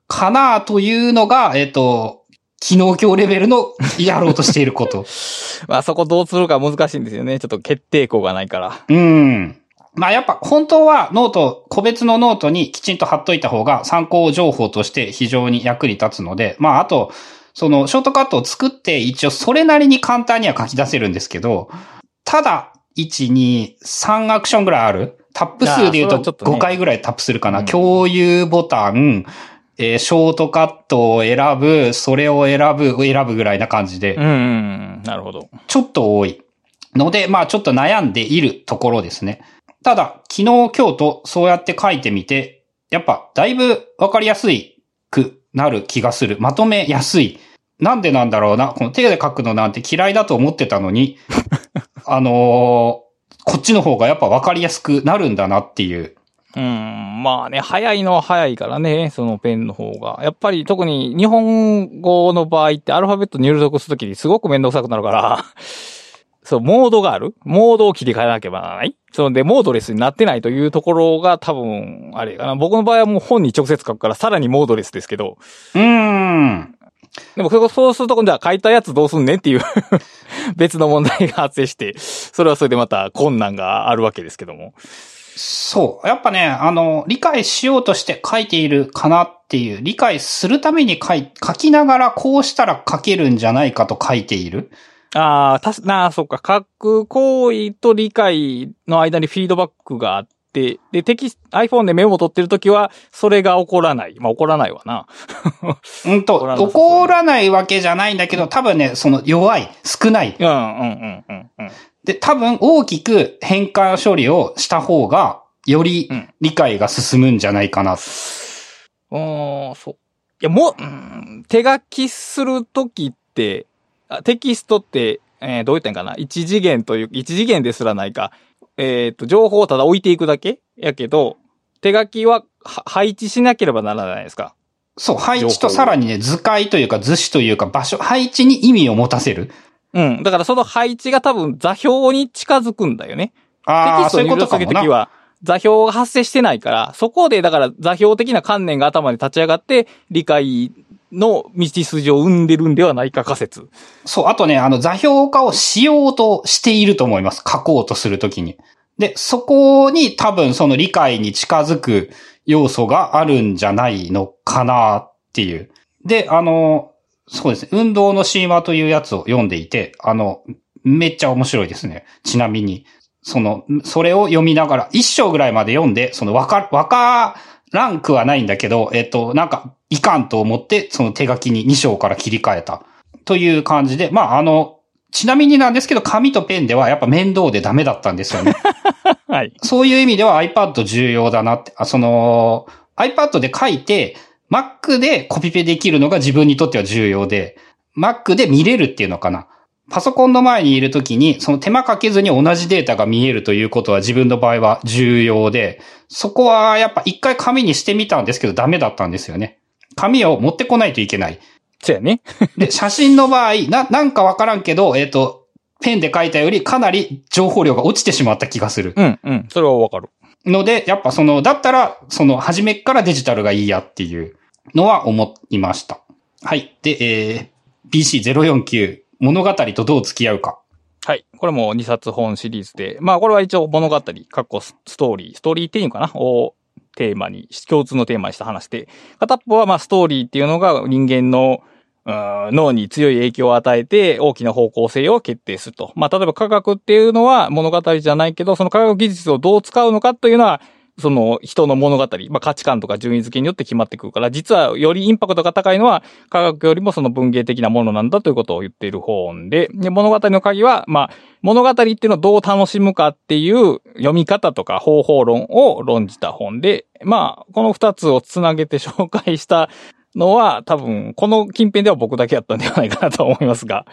かなというのが、えっと、昨日今日レベルのやろうとしていること。まあそこどうするか難しいんですよね。ちょっと決定稿がないから。うん。まあやっぱ本当はノート、個別のノートにきちんと貼っといた方が参考情報として非常に役に立つので、まああと、そのショートカットを作って一応それなりに簡単には書き出せるんですけど、ただ、1、2、3アクションぐらいある？タップ数で言うとあーそれはちょっとね5回ぐらいタップするかな。うん共有ボタン、えーショートカットを選ぶ、それを選ぶ、選ぶぐらいな感じでうん。なるほど。ちょっと多い。ので、まあちょっと悩んでいるところですね。ただ、昨日今日とそうやって書いてみて、やっぱだいぶわかりやすいくなる気がする。まとめやすい。なんでなんだろうな。この手で書くのなんて嫌いだと思ってたのに、あのーこっちの方がやっぱわかりやすくなるんだなっていう。うん、まあね、早いのは早いからね、そのペンの方が。やっぱり特に日本語の場合ってアルファベット入力するときにすごくめんどくさくなるから、そう、モードがあるモードを切り替えなければならないそので、モードレスになってないというところが多分、あれかな。僕の場合はもう本に直接書くからさらにモードレスですけど、うーん。でもそうすると、じゃあ書いたやつどうすんねんっていう 別の問題が発生して、それはそれでまた困難があるわけですけども。そう。やっぱね、あの、理解しようとして書いているかなっていう、理解するために書い、書きながらこうしたら書けるんじゃないかと書いている。ああ、たし、なあ、そっか。書く行為と理解の間にフィードバックがあっって、で、テキス iPhone でメモ取ってるときは、それが起こらない。まあ、起こらないわな。うんと、怒らなさそう怒らないわけじゃないんだけど、多分ね、その弱い、少ない。うん、うん、うん、うん、うん。で、多分大きく変換処理をした方が、よりうん理解が進むんじゃないかな。ああ、そう。いや、もう、うん手書きするときって、あテキストって、えーどう言ったんかな？一次元という、一次元ですらないか。えっ、と、情報をただ置いていくだけ？やけど、手書きはは配置しなければならないですか？そう、配置とさらにね、図解というか図紙というか場所、配置に意味を持たせる。うん。だからその配置が多分座標に近づくんだよね。テああ、キストそういうに入力す。るときは、座標が発生してないから、そこでだから座標的な観念が頭に立ち上がって、理解の道筋を生んでるんではないか仮説。そう、あとね、あの、座標化をしようとしていると思います。書こうとするときに。で、そこに多分その理解に近づく要素があるんじゃないのかなっていう。で、あの、そうですね、運動のシーマというやつを読んでいて、あの、めっちゃ面白いですね。ちなみに。その、それを読みながら、一章ぐらいまで読んで、その、わか、わからんくはないんだけど、えっと、なんか、いかんと思って、その手書きに2章から切り替えた。という感じで、まあ、あの、ちなみになんですけど、紙とペンではやっぱ面倒でダメだったんですよね。はい。そういう意味では iPad 重要だなって、あその、iPad で書いて、Mac でコピペできるのが自分にとっては重要で、Mac で見れるっていうのかな。パソコンの前にいるときに、その手間かけずに同じデータが見えるということは自分の場合は重要で、そこはやっぱ一回紙にしてみたんですけどダメだったんですよね。紙を持ってこないといけない。そうやね。で、写真の場合、な、なんかわからんけど、えっ、と、ペンで書いたよりかなり情報量が落ちてしまった気がする。うん、うん。それはわかる。ので、やっぱその、だったら、その、初めっからデジタルがいいやっていうのは思いました。はい。で、えー、BC049、物語とどう付き合うか。はい。これも2冊本シリーズで、まあこれは一応物語、かっこストーリー、ストーリーっていうのかな？をテーマに、共通のテーマにした話で、片っぽはまあストーリーっていうのが人間の脳に強い影響を与えて大きな方向性を決定すると。まあ例えば科学っていうのは物語じゃないけど、その科学技術をどう使うのかというのは、その人の物語、まあ価値観とか順位付けによって決まってくるから、実はよりインパクトが高いのは科学よりもその文芸的なものなんだということを言っている本で、で物語の鍵は、まあ物語っていうのをどう楽しむかっていう読み方とか方法論を論じた本で、まあこの二つをつなげて紹介したのは多分この近辺では僕だけやったんではないかなと思いますが。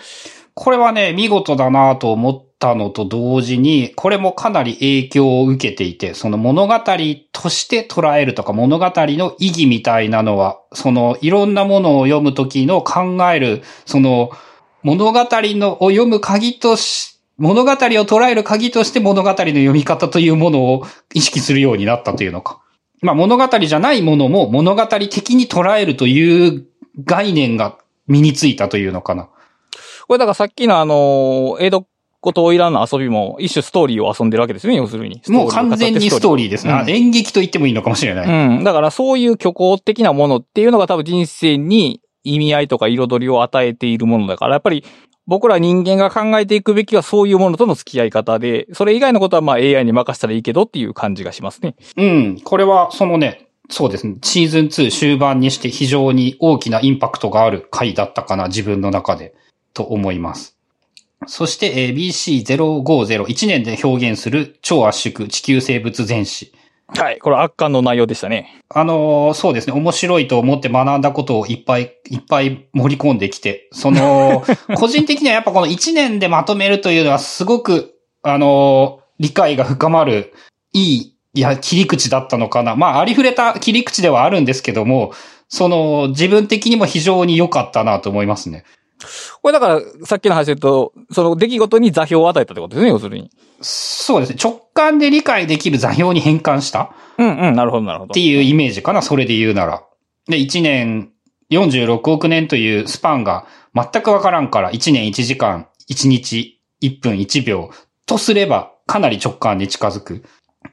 これはね、見事だなと思ったのと同時に、これもかなり影響を受けていて、その物語として捉えるとか物語の意義みたいなのは、そのいろんなものを読むときの考える、その物語のを読む鍵とし、物語を捉える鍵として物語の読み方というものを意識するようになったというのか。まあ物語じゃないものも物語的に捉えるという概念が身についたというのかな。これだからさっきのあの、江戸っ子と花魁の遊びも一種ストーリーを遊んでるわけですね、要するに。もう完全にストーリーですね。うん演劇と言ってもいいのかもしれない。うん。だからそういう虚構的なものっていうのが多分人生に意味合いとか彩りを与えているものだから、やっぱり僕ら人間が考えていくべきはそういうものとの付き合い方で、それ以外のことはまあ AI に任せたらいいけどっていう感じがしますね。うん。これは、そのね、そうですね。シーズン2終盤にして非常に大きなインパクトがある回だったかな、自分の中で、と思います。そして、えー BC050、1年で表現する超圧縮地球生物全史。はい。これ圧巻の内容でしたね。あのーそうですね。面白いと思って学んだことをいっぱいいっぱい盛り込んできて、その、個人的にはやっぱこの1年でまとめるというのはすごく、あのー理解が深まる、いい、いや、切り口だったのかな。まあ、ありふれた切り口ではあるんですけども、その、自分的にも非常に良かったなと思いますね。これだから、さっきの話で言うと、その出来事に座標を与えたってことですね、要するに。そうですね。直感で理解できる座標に変換したうんうん、なるほど、なるほどって。いうイメージかな、それで言うなら。で、1年46億年というスパンが全くわからんから、1年1時間、1日1分1秒とすればかなり直感に近づく。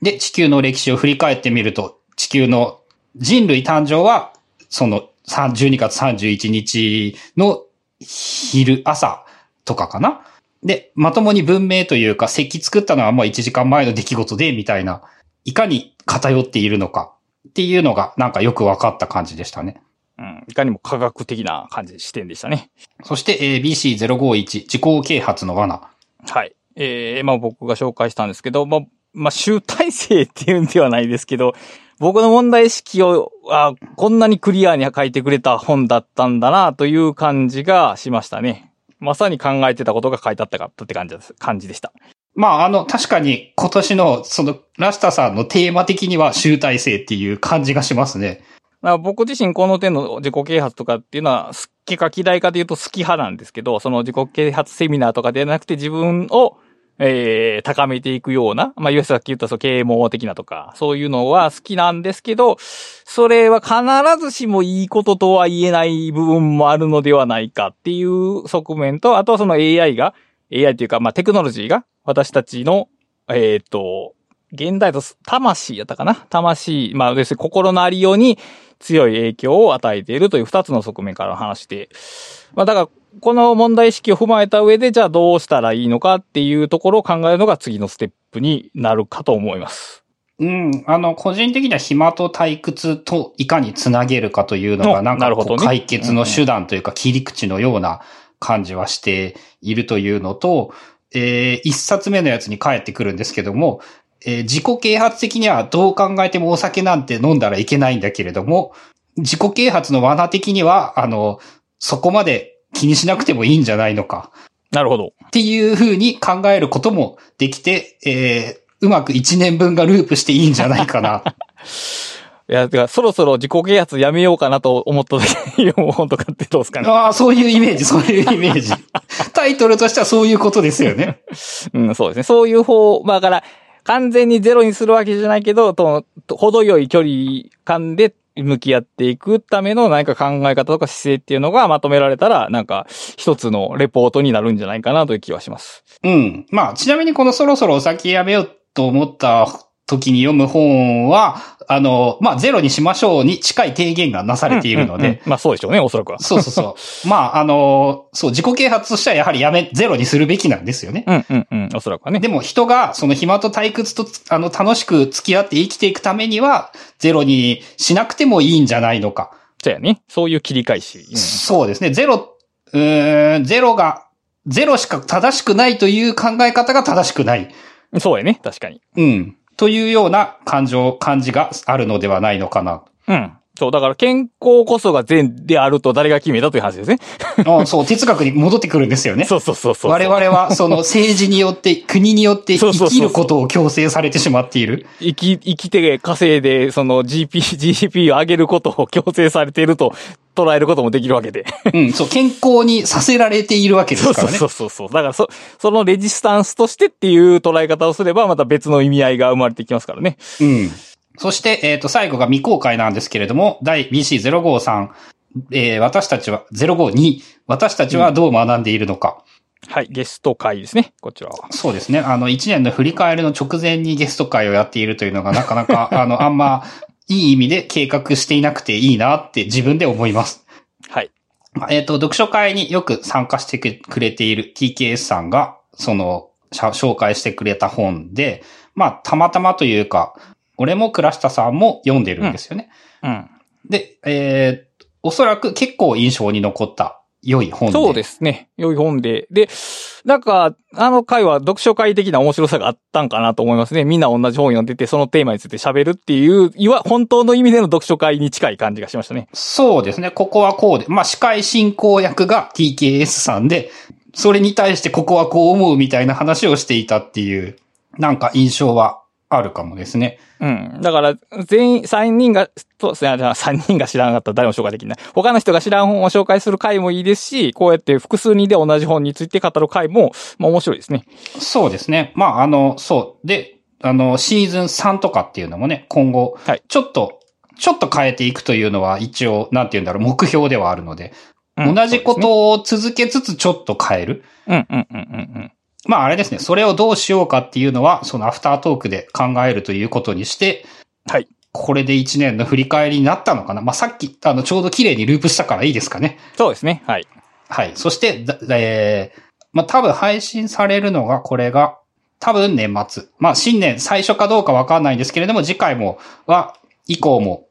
で、地球の歴史を振り返ってみると、地球の人類誕生は、その3 12月31日の昼、朝とかかな。で、まともに文明というか、石器作ったのはもう1時間前の出来事で、みたいないかに偏っているのかっていうのがなんかよく分かった感じでしたね。うん。いかにも科学的な感じ、視点でしたね。そして、えー BC051 自己啓発の罠。はい。えー、まあ僕が紹介したんですけど、まあ、まあ集大成っていうんではないですけど、僕の問題意識を、あこんなにクリアに書いてくれた本だったんだなという感じがしましたね。まさに考えてたことが書いてあったかったって感じです、感じでした。まあ、あの、確かに今年の、その、ラスタさんのテーマ的には集大成っていう感じがしますね。僕自身この点の自己啓発とかっていうのは好きか嫌いかで言うと好き派なんですけど、その自己啓発セミナーとかではなくて自分を、えー、高めていくような、まあ、いわゆるさっき言ったそう、啓蒙的なとか、そういうのは好きなんですけど、それは必ずしもいいこととは言えない部分もあるのではないかっていう側面と、あとはその AI が、AI っていうか、まあ、テクノロジーが私たちの、えっ、と、現代と魂やったかな？魂、まあ、要するに心のありように強い影響を与えているという二つの側面からの話で、まあ、だから、この問題意識を踏まえた上で、じゃあどうしたらいいのかっていうところを考えるのが次のステップになるかと思います。うん。あの、個人的には暇と退屈といかにつなげるかというのが、おなんか解決の手段というか切り口のような感じはしているというのと、えー一冊目のやつに帰ってくるんですけども、えー自己啓発的にはどう考えてもお酒なんて飲んだらいけないんだけれども、自己啓発の罠的には、あの、そこまで気にしなくてもいいんじゃないのか。なるほど。っていう風に考えることもできて、えーうまく1年分がループしていいんじゃないかな。いや、てか、そろそろ自己啓発やめようかなと思った時に本とかってどうですかね。ああ、そういうイメージ、そういうイメージ。タイトルとしてはそういうことですよね。うん、そうですね。そういう方、まあだから、完全にゼロにするわけじゃないけど、と、と程よい距離感で向き合っていくための何か考え方とか姿勢っていうのがまとめられたら、なんか、一つのレポートになるんじゃないかなという気はします。うん。まあ、ちなみにこのそろそろお酒やめようと思った時に読む本は、あの、まあ、ゼロにしましょうに近い提言がなされているので、うんうんうんまあそうでしょうね、おそらくは。そうそうそう。まあ、あの、そう、自己啓発としてはやはりやめ、ゼロにするべきなんですよね。うんうんうん、おそらくはね。でも人がその暇と退屈とあの楽しく付き合って生きていくためにはゼロにしなくてもいいんじゃないのか。そうやね。そういう切り返し。うんそうですね。ゼロ、うーん、ゼロが、ゼロしか正しくないという考え方が正しくない。そうやね、確かに。うん。というような感情、感じがあるのではないのかな。うん。そう、だから健康こそが善であると誰が決めたという話ですね。あそう、哲学に戻ってくるんですよね。そうそうそうそう。我々はその政治によって、国によって生きることを強制されてしまっている。生き、生きて稼いで、その GP、GDP を上げることを強制されていると捉えることもできるわけで。うん、そう、健康にさせられているわけですからね。そうそうそう。だからそ、そのレジスタンスとしてっていう捉え方をすれば、また別の意味合いが生まれてきますからね。うん。そして、えっ、と、最後が未公開なんですけれども、第 BC053、えー私たちは、052、私たちはどう学んでいるのか。はい、ゲスト会ですね、こちらは。そうですね。あの、1年の振り返りの直前にゲスト会をやっているというのが、なかなか、あの、あんま、いい意味で計画していなくていいなって自分で思います。はい。まあえっ、と、読書会によく参加してくれている TKS さんが、その、紹介してくれた本で、まあ、たまたまというか、俺も倉下さんも読んでるんですよね。うん。で、えーおそらく結構印象に残った良い本で。そうですね。良い本で。で、なんか、あの回は読書会的な面白さがあったんかなと思いますね。みんな同じ本読んでて、そのテーマについて喋るっていう、いわ、本当の意味での読書会に近い感じがしましたね。そうですね。ここはこうで。まあ、司会進行役が TKS さんで、それに対してここはこう思うみたいな話をしていたっていう、なんか印象はあるかもですね。うん。だから、全員、三人が、と、じゃあ三人が知らなかったら誰も紹介できない。他の人が知らん本を紹介する回もいいですし、こうやって複数人で同じ本について語る回も、まあ面白いですね。そうですね。まあ、あの、そう。で、あの、シーズン3とかっていうのもね、今後はい、ちょっと、ちょっと変えていくというのは一応、なんて言うんだろう、目標ではあるので、うん同じことを続けつつちょっと変える。うんうんうんうんうん。まああれですね、それをどうしようかっていうのは、そのアフタートークで考えるということにして、はい。これで1年の振り返りになったのかなまあさっき、あの、ちょうど綺麗にループしたからいいですかね。そうですね。はい。はい。そして、だえー、まあ多分配信されるのが、これが多分年末。まあ新年最初かどうかわかんないんですけれども、次回も、は、以降も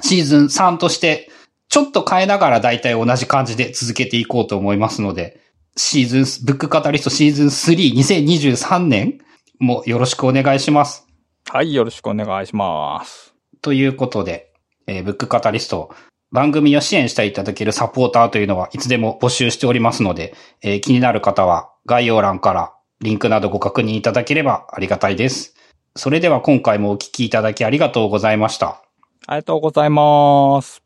シーズン3として、ちょっと変えながら大体同じ感じで続けていこうと思いますので、シーズン、ブックカタリストシーズン3、2023年もよろしくお願いします。はい、よろしくお願いします。ということで、えーブックカタリスト、番組を支援していただけるサポーターというのはいつでも募集しておりますので、えー気になる方は概要欄からリンクなどご確認いただければありがたいです。それでは今回もお聞きいただきありがとうございました。ありがとうございます。